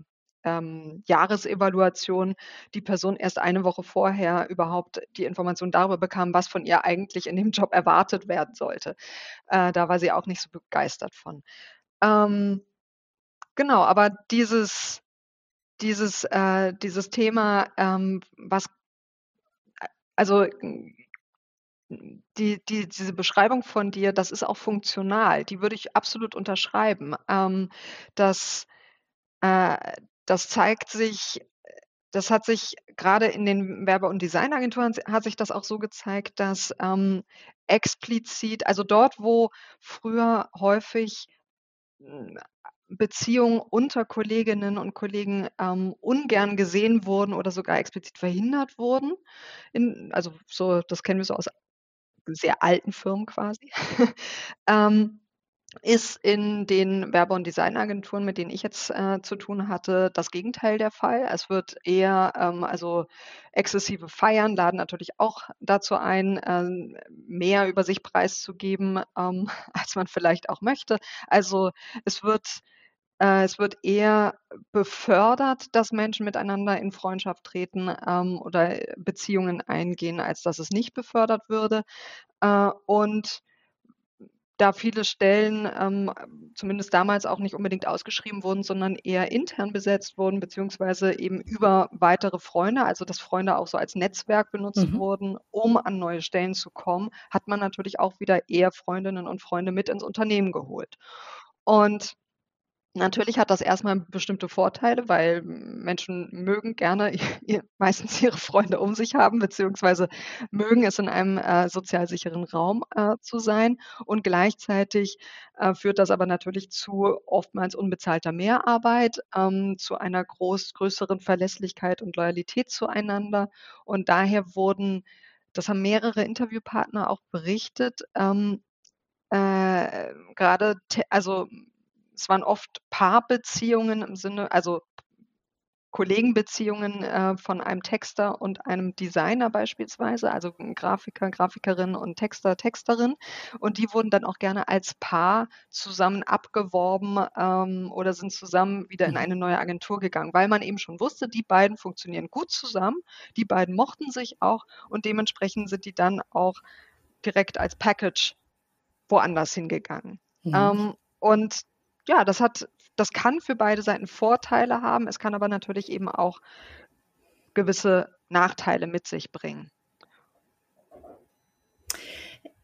ähm, Jahresevaluation die Person erst eine Woche vorher überhaupt die Information darüber bekam, was von ihr eigentlich in dem [laughs] Job erwartet werden sollte. Äh, da war sie auch nicht so begeistert von. Ähm, genau, aber dieses dieses äh, dieses Thema, ähm, was also, hm, die die diese Beschreibung von dir, das ist auch funktional, die würde ich absolut unterschreiben. Ähm, das äh, das zeigt sich das hat sich grade in den Werbe und Designagenturen hat sich das auch so gezeigt, dass, ähm, explizit also, dort, wo früher häufig, hm, Beziehungen unter Kolleginnen und Kollegen ähm, ungern gesehen wurden oder sogar explizit verhindert wurden. In, also so, das kennen wir so aus sehr alten Firmen quasi. [laughs] ähm, ist in den Werbe- und Designagenturen, mit denen ich jetzt äh, zu tun hatte, das Gegenteil der Fall. Es wird eher, ähm, also exzessive Feiern laden natürlich auch dazu ein, ähm, mehr über sich preiszugeben, ähm, [laughs] als man vielleicht auch möchte. Also es wird äh, es wird eher befördert, dass Menschen miteinander in Freundschaft treten ähm, oder Beziehungen eingehen, als dass es nicht befördert würde. Äh, und da viele Stellen, ähm, zumindest damals auch nicht unbedingt ausgeschrieben wurden, sondern eher intern besetzt wurden, beziehungsweise eben über weitere Freunde, also dass Freunde auch so als Netzwerk benutzt mhm. wurden, um an neue Stellen zu kommen, hat man natürlich auch wieder eher Freundinnen und Freunde mit ins Unternehmen geholt. Und Natürlich hat das erstmal bestimmte Vorteile, weil Menschen mögen gerne [laughs] ihr meistens ihre Freunde um sich haben, beziehungsweise mögen es in einem, äh, sozial sicheren Raum, äh, zu sein. Und gleichzeitig, äh, führt das aber natürlich zu oftmals unbezahlter Mehrarbeit, ähm, zu einer groß größeren Verlässlichkeit und Loyalität zueinander. Und daher wurden das haben mehrere Interviewpartner auch berichtet, ähm, äh, grade also es waren oft Paarbeziehungen im Sinne also Kollegenbeziehungen, äh, von einem Texter und einem Designer beispielsweise, also Grafiker, Grafikerin und Texter, Texterin. Und die wurden dann auch gerne als Paar zusammen abgeworben, ähm, oder sind zusammen wieder in mhm. eine neue Agentur gegangen, weil man eben schon wusste, die beiden funktionieren gut zusammen, die beiden mochten sich auch und dementsprechend sind die dann auch direkt als Package woanders hingegangen. Mhm. Ähm, und ja, das hat das kann für beide Seiten Vorteile haben, es kann aber natürlich eben auch gewisse Nachteile mit sich bringen.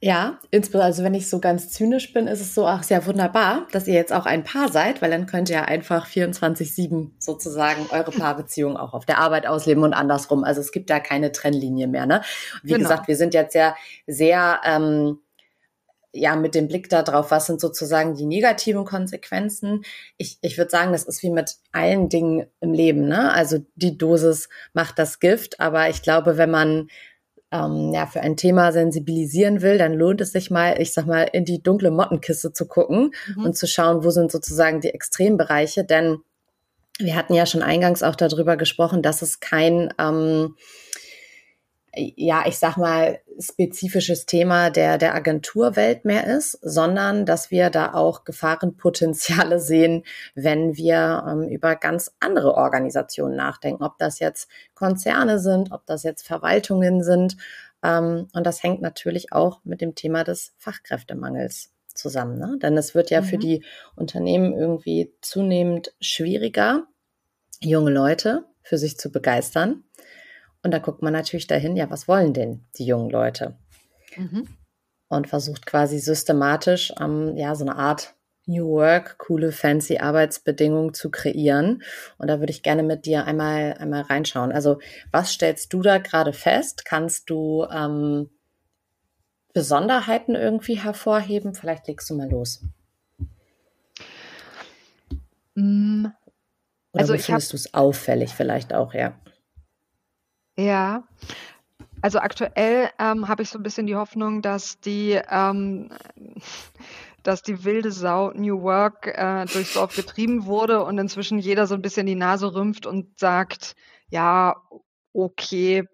Ja, insbesondere, also wenn ich so ganz zynisch bin, ist es so, ach, ja wunderbar, dass ihr jetzt auch ein Paar seid, weil dann könnt ihr ja einfach 24-7 sozusagen eure [laughs] Paarbeziehung auch auf der Arbeit ausleben und andersrum. Also es gibt da keine Trennlinie mehr, ne? Wie genau. gesagt, wir sind jetzt ja sehr, ähm, ja, mit dem Blick darauf, was sind sozusagen die negativen Konsequenzen. Ich, ich würde sagen, das ist wie mit allen Dingen im Leben. Ne? Also die Dosis macht das Gift, aber ich glaube, wenn man ähm, ja, für ein Thema sensibilisieren will, dann lohnt es sich mal, ich sag mal, in die dunkle Mottenkiste zu gucken mhm. und zu schauen, wo sind sozusagen die Extrembereiche. Denn wir hatten ja schon eingangs auch darüber gesprochen, dass es kein ähm, ja, ich sag mal, spezifisches Thema der, der Agenturwelt mehr ist, sondern dass wir da auch Gefahrenpotenziale [laughs] sehen, wenn wir ähm, über ganz andere Organisationen nachdenken, ob das jetzt Konzerne sind, ob das jetzt Verwaltungen sind. Ähm, und das hängt natürlich auch mit dem Thema des Fachkräftemangels zusammen. Ne? Denn es wird ja mhm. für die Unternehmen irgendwie zunehmend schwieriger, junge Leute für sich zu begeistern. Und da guckt man natürlich dahin, ja, was wollen denn die jungen Leute? Mhm. Und versucht quasi systematisch, ähm, ja, so eine Art New Work, coole, fancy Arbeitsbedingungen zu kreieren. Und da würde ich gerne mit dir einmal, einmal reinschauen. Also, was stellst du da gerade fest? Kannst du ähm, Besonderheiten irgendwie hervorheben? Vielleicht legst du mal los. Mm, Oder also findest du es auffällig vielleicht auch, ja? Ja. Also aktuell ähm, habe ich so ein bisschen die Hoffnung, dass die, ähm, [laughs] dass die wilde Sau New Work äh, durchs Dorf getrieben wurde und inzwischen jeder so ein bisschen die Nase rümpft und sagt, ja, okay,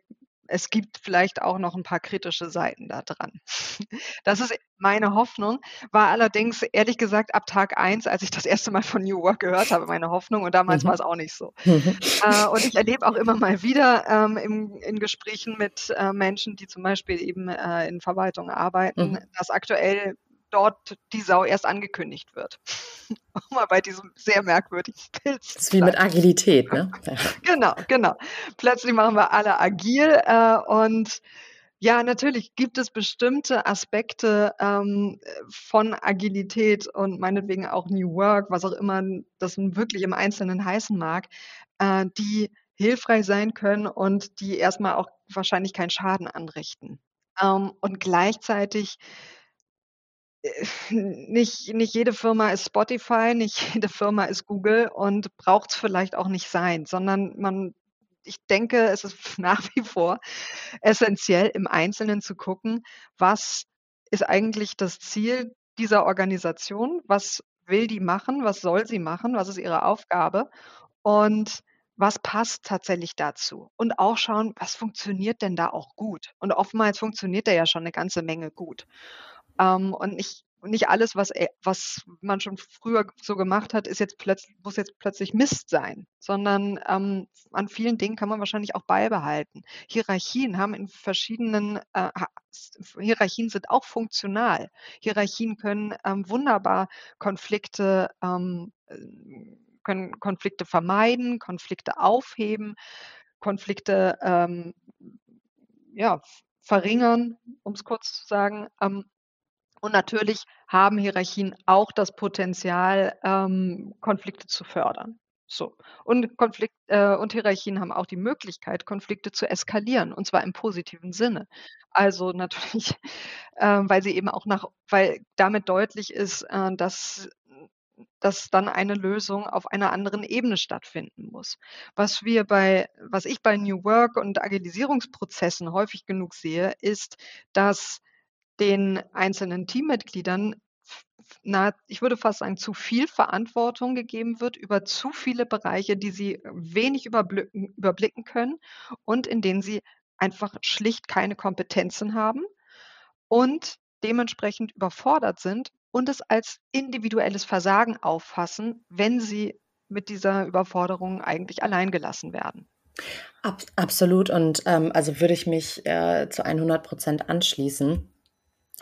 es gibt vielleicht auch noch ein paar kritische Seiten da dran. [laughs] Das ist meine Hoffnung, war allerdings ehrlich gesagt ab Tag eins, als ich das erste Mal von New Work gehört habe, meine Hoffnung und damals mhm. war es auch nicht so. Mhm. Äh, und ich erlebe auch immer mal wieder ähm, im, in Gesprächen mit äh, Menschen, die zum Beispiel eben äh, in Verwaltung arbeiten, mhm. dass aktuell dort die Sau erst angekündigt wird. [laughs] Auch mal bei diesem sehr merkwürdigen Bild. Das ist wie mit Agilität, ne? [laughs] genau, genau. Plötzlich machen wir alle agil äh, und ja, natürlich gibt es bestimmte Aspekte ähm, von Agilität und meinetwegen auch New Work, was auch immer das wirklich im Einzelnen heißen mag, äh, die hilfreich sein können und die erstmal auch wahrscheinlich keinen Schaden anrichten. Ähm, und gleichzeitig nicht, nicht jede Firma ist Spotify, nicht [laughs] jede Firma ist Google und braucht es vielleicht auch nicht sein, sondern man, ich denke, es ist [laughs] nach wie vor essentiell, im Einzelnen zu gucken, was ist eigentlich das Ziel dieser Organisation? Was will die machen? Was soll sie machen? Was ist ihre Aufgabe? Und was passt tatsächlich dazu? Und auch schauen, was funktioniert denn da auch gut? Und oftmals funktioniert da ja schon eine ganze Menge gut. Ähm, und nicht, nicht alles, was, was man schon früher so gemacht hat, ist jetzt plötzlich, muss jetzt plötzlich Mist sein, sondern ähm, an vielen Dingen kann man wahrscheinlich auch beibehalten. Hierarchien haben in verschiedenen, äh, Hierarchien sind auch funktional. Hierarchien können ähm, wunderbar Konflikte, ähm, äh, können Konflikte vermeiden, Konflikte aufheben, Konflikte ähm, ja, verringern, um es kurz zu sagen. Ähm, und natürlich haben Hierarchien auch das Potenzial, ähm, Konflikte zu fördern. So. Und Konflikt, äh, und Hierarchien haben auch die Möglichkeit, Konflikte zu eskalieren, und zwar im positiven Sinne. Also natürlich, [laughs] äh, weil sie eben auch nach, weil damit deutlich ist, äh, dass dass dann eine Lösung auf einer anderen Ebene stattfinden muss. Was wir bei, was ich bei New Work und Agilisierungsprozessen häufig genug sehe, ist, dass den einzelnen Teammitgliedern na, ich würde fast sagen, zu viel Verantwortung gegeben wird über zu viele Bereiche, die sie wenig überblicken, überblicken können und in denen sie einfach schlicht keine Kompetenzen haben und dementsprechend überfordert sind und es als individuelles Versagen auffassen, wenn sie mit dieser Überforderung eigentlich allein gelassen werden. Ab, absolut und ähm, also würde ich mich äh, zu 100 Prozent anschließen.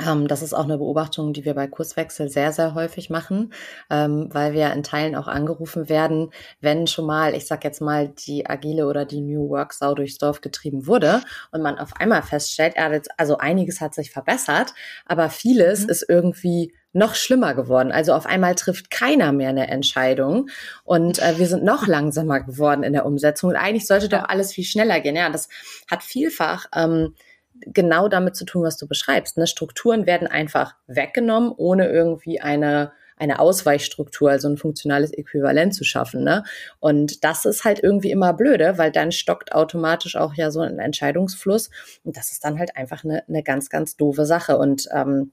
Ähm, das ist auch eine Beobachtung, die wir bei Kurswechsel sehr, sehr häufig machen, ähm, weil wir in Teilen auch angerufen werden, wenn schon mal, ich sag jetzt mal, die agile oder die New Work Sau durchs Dorf getrieben wurde und man auf einmal feststellt, also einiges hat sich verbessert, aber vieles mhm. ist irgendwie noch schlimmer geworden. Also auf einmal trifft keiner mehr eine Entscheidung und äh, wir sind noch langsamer geworden in der Umsetzung. Und eigentlich sollte doch alles viel schneller gehen. Ja, das hat vielfach ähm, genau damit zu tun, was du beschreibst. Ne? Strukturen werden einfach weggenommen, ohne irgendwie eine eine Ausweichstruktur, also ein funktionales Äquivalent zu schaffen. Ne? Und das ist halt irgendwie immer blöde, weil dann stockt automatisch auch ja so ein Entscheidungsfluss. Und das ist dann halt einfach eine, eine ganz, ganz doofe Sache und ähm,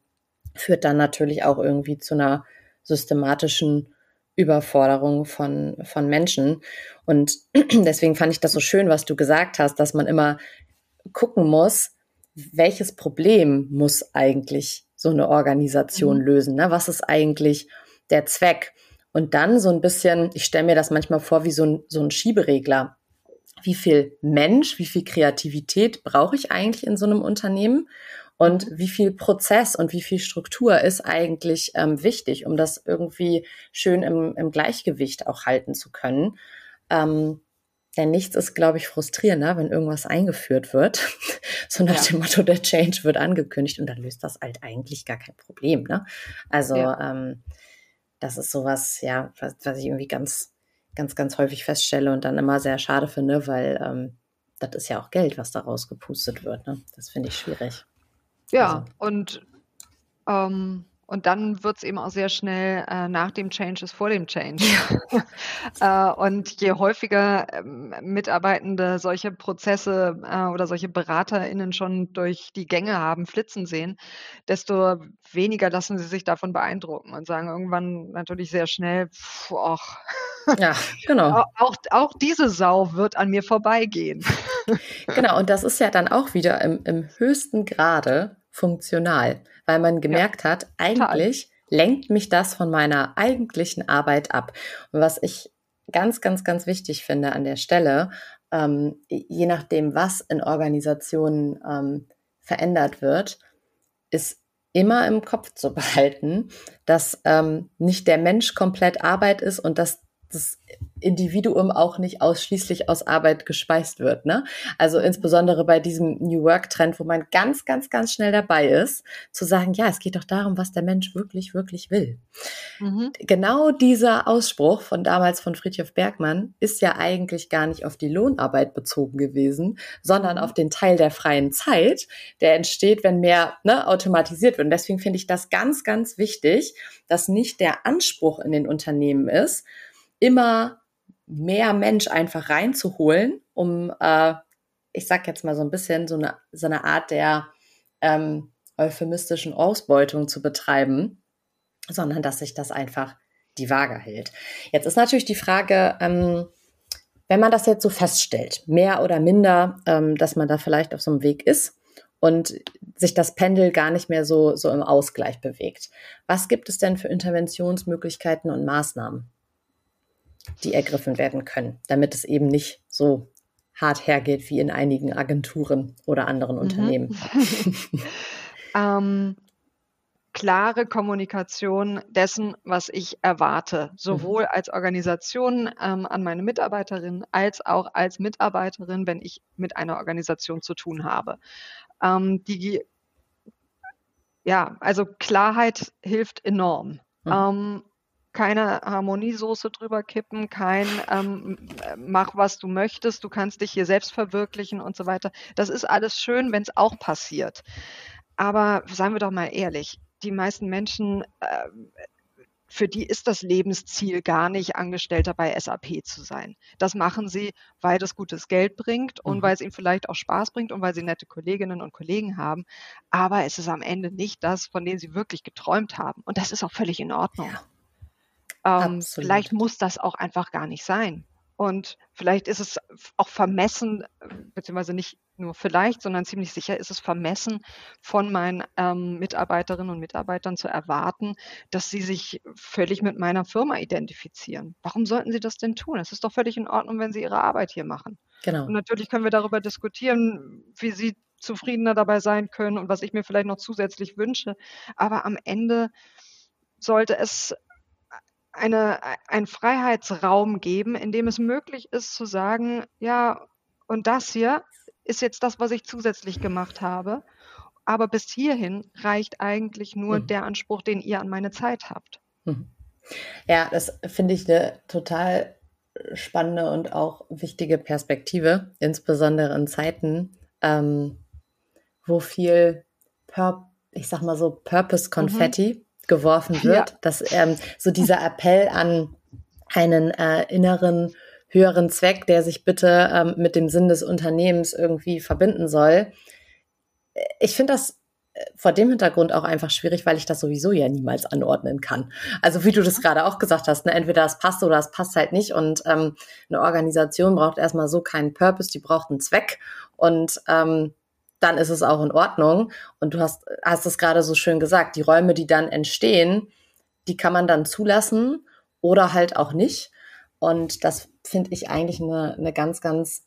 führt dann natürlich auch irgendwie zu einer systematischen Überforderung von, von Menschen. Und [clears throat] deswegen fand ich das so schön, was du gesagt hast, dass man immer gucken muss, welches Problem muss eigentlich so eine Organisation mhm. lösen? Ne? Was ist eigentlich der Zweck? Und dann so ein bisschen, ich stelle mir das manchmal vor wie so ein, so ein Schieberegler. Wie viel Mensch, wie viel Kreativität brauche ich eigentlich in so einem Unternehmen? Und mhm. wie viel Prozess und wie viel Struktur ist eigentlich ähm, wichtig, um das irgendwie schön im, im Gleichgewicht auch halten zu können? Ähm, denn nichts ist, glaube ich, frustrierender, wenn irgendwas eingeführt wird. [laughs] so nach ja. dem Motto, der Change wird angekündigt und dann löst das halt eigentlich gar kein Problem. Ne? Also ja. ähm, das ist sowas, ja, was, was ich irgendwie ganz, ganz, ganz häufig feststelle und dann immer sehr schade finde, weil ähm, das ist ja auch Geld, was da rausgepustet wird. Ne? Das finde ich schwierig. Ja, also. und ähm, und dann wird es eben auch sehr schnell äh, nach dem Change ist vor dem Change. [laughs] äh, und je häufiger ähm, Mitarbeitende solche Prozesse äh, oder solche BeraterInnen schon durch die Gänge haben, flitzen sehen, desto weniger lassen sie sich davon beeindrucken und sagen irgendwann natürlich sehr schnell, pff, och, ja, genau. [laughs] auch, auch diese Sau wird an mir vorbeigehen. [laughs] genau, und das ist ja dann auch wieder im, im höchsten Grade funktional, weil man gemerkt ja, hat, eigentlich total. lenkt mich das von meiner eigentlichen Arbeit ab. Und was ich ganz, ganz, ganz wichtig finde an der Stelle, ähm, je nachdem, was in Organisationen ähm, verändert wird, ist immer im Kopf zu [laughs] behalten, dass ähm, nicht der Mensch komplett Arbeit ist und dass das Individuum auch nicht ausschließlich aus Arbeit gespeist wird. Ne? Also insbesondere bei diesem New Work-Trend, wo man ganz, ganz, ganz schnell dabei ist, zu sagen, ja, es geht doch darum, was der Mensch wirklich, wirklich will. Mhm. Genau dieser Ausspruch von damals von Friedhof Bergmann ist ja eigentlich gar nicht auf die Lohnarbeit bezogen gewesen, sondern auf den Teil der freien Zeit, der entsteht, wenn mehr ne, automatisiert wird. Und deswegen finde ich das ganz, ganz wichtig, dass nicht der Anspruch in den Unternehmen ist, immer mehr Mensch einfach reinzuholen, um, äh, ich sag jetzt mal so ein bisschen, so eine, so eine Art der ähm, euphemistischen Ausbeutung zu betreiben, sondern dass sich das einfach die Waage hält. Jetzt ist natürlich die Frage, ähm, wenn man das jetzt so feststellt, mehr oder minder, ähm, dass man da vielleicht auf so einem Weg ist und sich das Pendel gar nicht mehr so, so im Ausgleich bewegt. Was gibt es denn für Interventionsmöglichkeiten und Maßnahmen? Die ergriffen werden können, damit es eben nicht so hart hergeht wie in einigen Agenturen oder anderen mhm. Unternehmen. [laughs] ähm, klare Kommunikation dessen, was ich erwarte, sowohl mhm. als Organisation ähm, an meine Mitarbeiterin als auch als Mitarbeiterin, wenn ich mit einer Organisation zu tun habe. Ähm, die, ja, also Klarheit hilft enorm. Mhm. Keine Harmoniesoße drüber kippen, kein ähm, mach, was du möchtest, du kannst dich hier selbst verwirklichen und so weiter. Das ist alles schön, wenn es auch passiert. Aber seien wir doch mal ehrlich, die meisten Menschen, äh, für die ist das Lebensziel gar nicht, Angestellter bei SAP zu sein. Das machen sie, weil das gutes Geld bringt und mhm. weil es ihnen vielleicht auch Spaß bringt und weil sie nette Kolleginnen und Kollegen haben. Aber es ist am Ende nicht das, von dem sie wirklich geträumt haben. Und das ist auch völlig in Ordnung. Ja. Ähm, vielleicht muss das auch einfach gar nicht sein. Und vielleicht ist es auch vermessen, beziehungsweise nicht nur vielleicht, sondern ziemlich sicher ist es vermessen von meinen ähm, Mitarbeiterinnen und Mitarbeitern zu erwarten, dass sie sich völlig mit meiner Firma identifizieren. Warum sollten sie das denn tun? Es ist doch völlig in Ordnung, wenn sie ihre Arbeit hier machen. Genau. Und natürlich können wir darüber diskutieren, wie sie zufriedener dabei sein können und was ich mir vielleicht noch zusätzlich wünsche. Aber am Ende sollte es eine, einen Freiheitsraum geben, in dem es möglich ist zu sagen, ja, und das hier ist jetzt das, was ich zusätzlich gemacht habe. Aber bis hierhin reicht eigentlich nur mhm. der Anspruch, den ihr an meine Zeit habt. Mhm. Ja, das finde ich eine total spannende und auch wichtige Perspektive, insbesondere in Zeiten, ähm, wo viel, Pur ich sag mal so, Purpose-Konfetti mhm geworfen wird, ja. dass ähm, so dieser Appell an einen äh, inneren höheren Zweck, der sich bitte ähm, mit dem Sinn des Unternehmens irgendwie verbinden soll. Ich finde das äh, vor dem Hintergrund auch einfach schwierig, weil ich das sowieso ja niemals anordnen kann. Also wie du das gerade auch gesagt hast, ne, entweder es passt oder es passt halt nicht. Und ähm, eine Organisation braucht erstmal so keinen Purpose, die braucht einen Zweck. Und ähm, dann ist es auch in Ordnung. Und du hast, hast es gerade so schön gesagt, die Räume, die dann entstehen, die kann man dann zulassen oder halt auch nicht. Und das finde ich eigentlich eine, eine ganz, ganz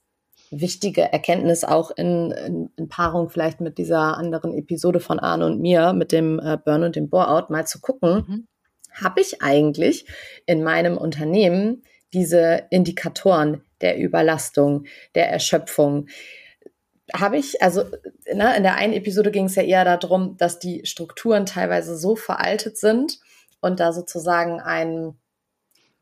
wichtige Erkenntnis auch in, in, in, Paarung vielleicht mit dieser anderen Episode von Arne und mir, mit dem äh, Burn und dem Bore-out, mal zu gucken, mhm. habe ich eigentlich in meinem Unternehmen diese Indikatoren der Überlastung, der Erschöpfung, habe ich, also ne, in der einen Episode ging es ja eher darum, dass die Strukturen teilweise so veraltet sind und da sozusagen ein,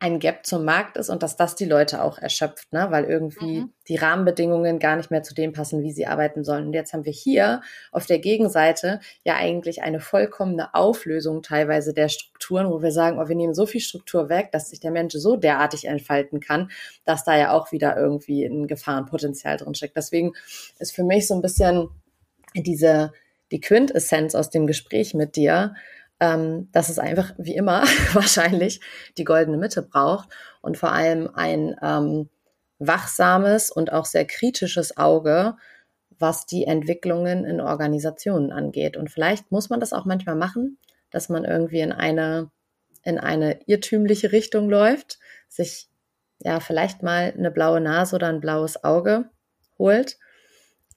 ein Gap zum Markt ist und dass das die Leute auch erschöpft, ne? weil irgendwie mhm. die Rahmenbedingungen gar nicht mehr zu dem passen, wie sie arbeiten sollen. Und jetzt haben wir hier auf der Gegenseite ja eigentlich eine vollkommene Auflösung teilweise der Strukturen, wo wir sagen, oh, wir nehmen so viel Struktur weg, dass sich der Mensch so derartig entfalten kann, dass da ja auch wieder irgendwie ein Gefahrenpotenzial drin steckt. Deswegen ist für mich so ein bisschen diese, die Quintessenz aus dem Gespräch mit dir, ähm, dass es einfach wie immer [laughs] wahrscheinlich die goldene Mitte braucht und vor allem ein ähm, wachsames und auch sehr kritisches Auge, was die Entwicklungen in Organisationen angeht. Und vielleicht muss man das auch manchmal machen, dass man irgendwie in eine, in eine irrtümliche Richtung läuft, sich ja vielleicht mal eine blaue Nase oder ein blaues Auge holt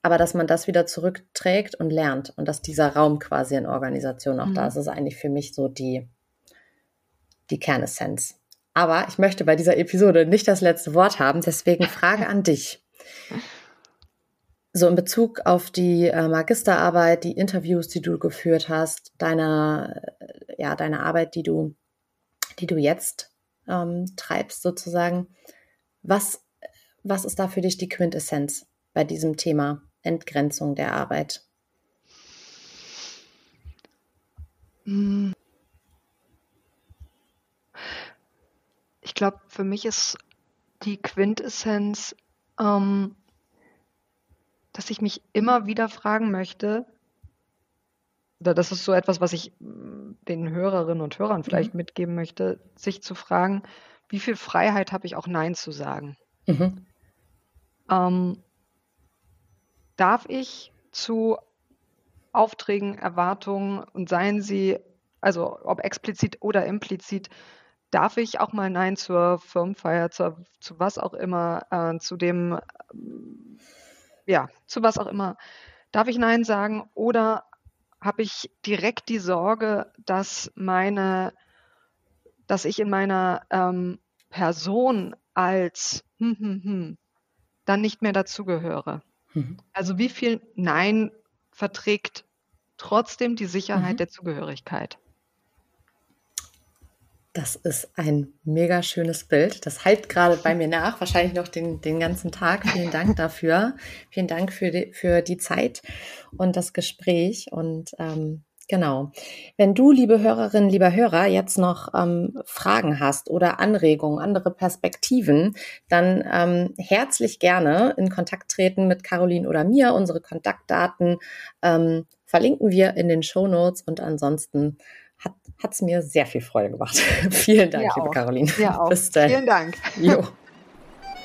aber dass man das wieder zurückträgt und lernt und dass dieser Raum quasi in Organisation auch mhm. da ist, ist eigentlich für mich so die, die Kernessenz. Aber ich möchte bei dieser Episode nicht das letzte Wort haben, deswegen [laughs] Frage an dich. So in Bezug auf die äh, Magisterarbeit, die Interviews, die du geführt hast, deine, äh, ja, deine Arbeit, die du, die du jetzt ähm, treibst sozusagen. Was, was ist da für dich die Quintessenz bei diesem Thema Entgrenzung der Arbeit? Ich glaube, für mich ist die Quintessenz, ähm, dass ich mich immer wieder fragen möchte, oder das ist so etwas, was ich mm, den Hörerinnen und Hörern vielleicht mhm. mitgeben möchte, sich zu fragen, wie viel Freiheit habe ich auch Nein zu sagen? Mhm. Ähm, darf ich zu Aufträgen, Erwartungen und seien sie, also ob explizit oder implizit, darf ich auch mal Nein zur Firmenfeier, zur, zu was auch immer, äh, zu dem, ja, zu was auch immer, darf ich Nein sagen oder habe ich direkt die Sorge, dass meine, dass ich in meiner ähm, Person als hm, hm, hm, dann nicht mehr dazugehöre. Mhm. Also wie viel Nein verträgt trotzdem die Sicherheit mhm. der Zugehörigkeit? Das ist ein mega schönes Bild. Das halt gerade bei mir nach, wahrscheinlich noch den, den ganzen Tag. Vielen Dank [laughs] dafür. Vielen Dank für die, für die Zeit und das Gespräch. Und ähm, genau, wenn du, liebe Hörerinnen, lieber Hörer, jetzt noch ähm, Fragen hast oder Anregungen, andere Perspektiven, dann ähm, herzlich gerne in Kontakt treten mit Caroline oder mir. Unsere Kontaktdaten ähm, verlinken wir in den Show Notes und ansonsten hat es mir sehr viel Freude gemacht. [laughs] Vielen Dank, mir liebe auch. Caroline. Ja, auch. Bis dann. Vielen Dank. Jo. [laughs]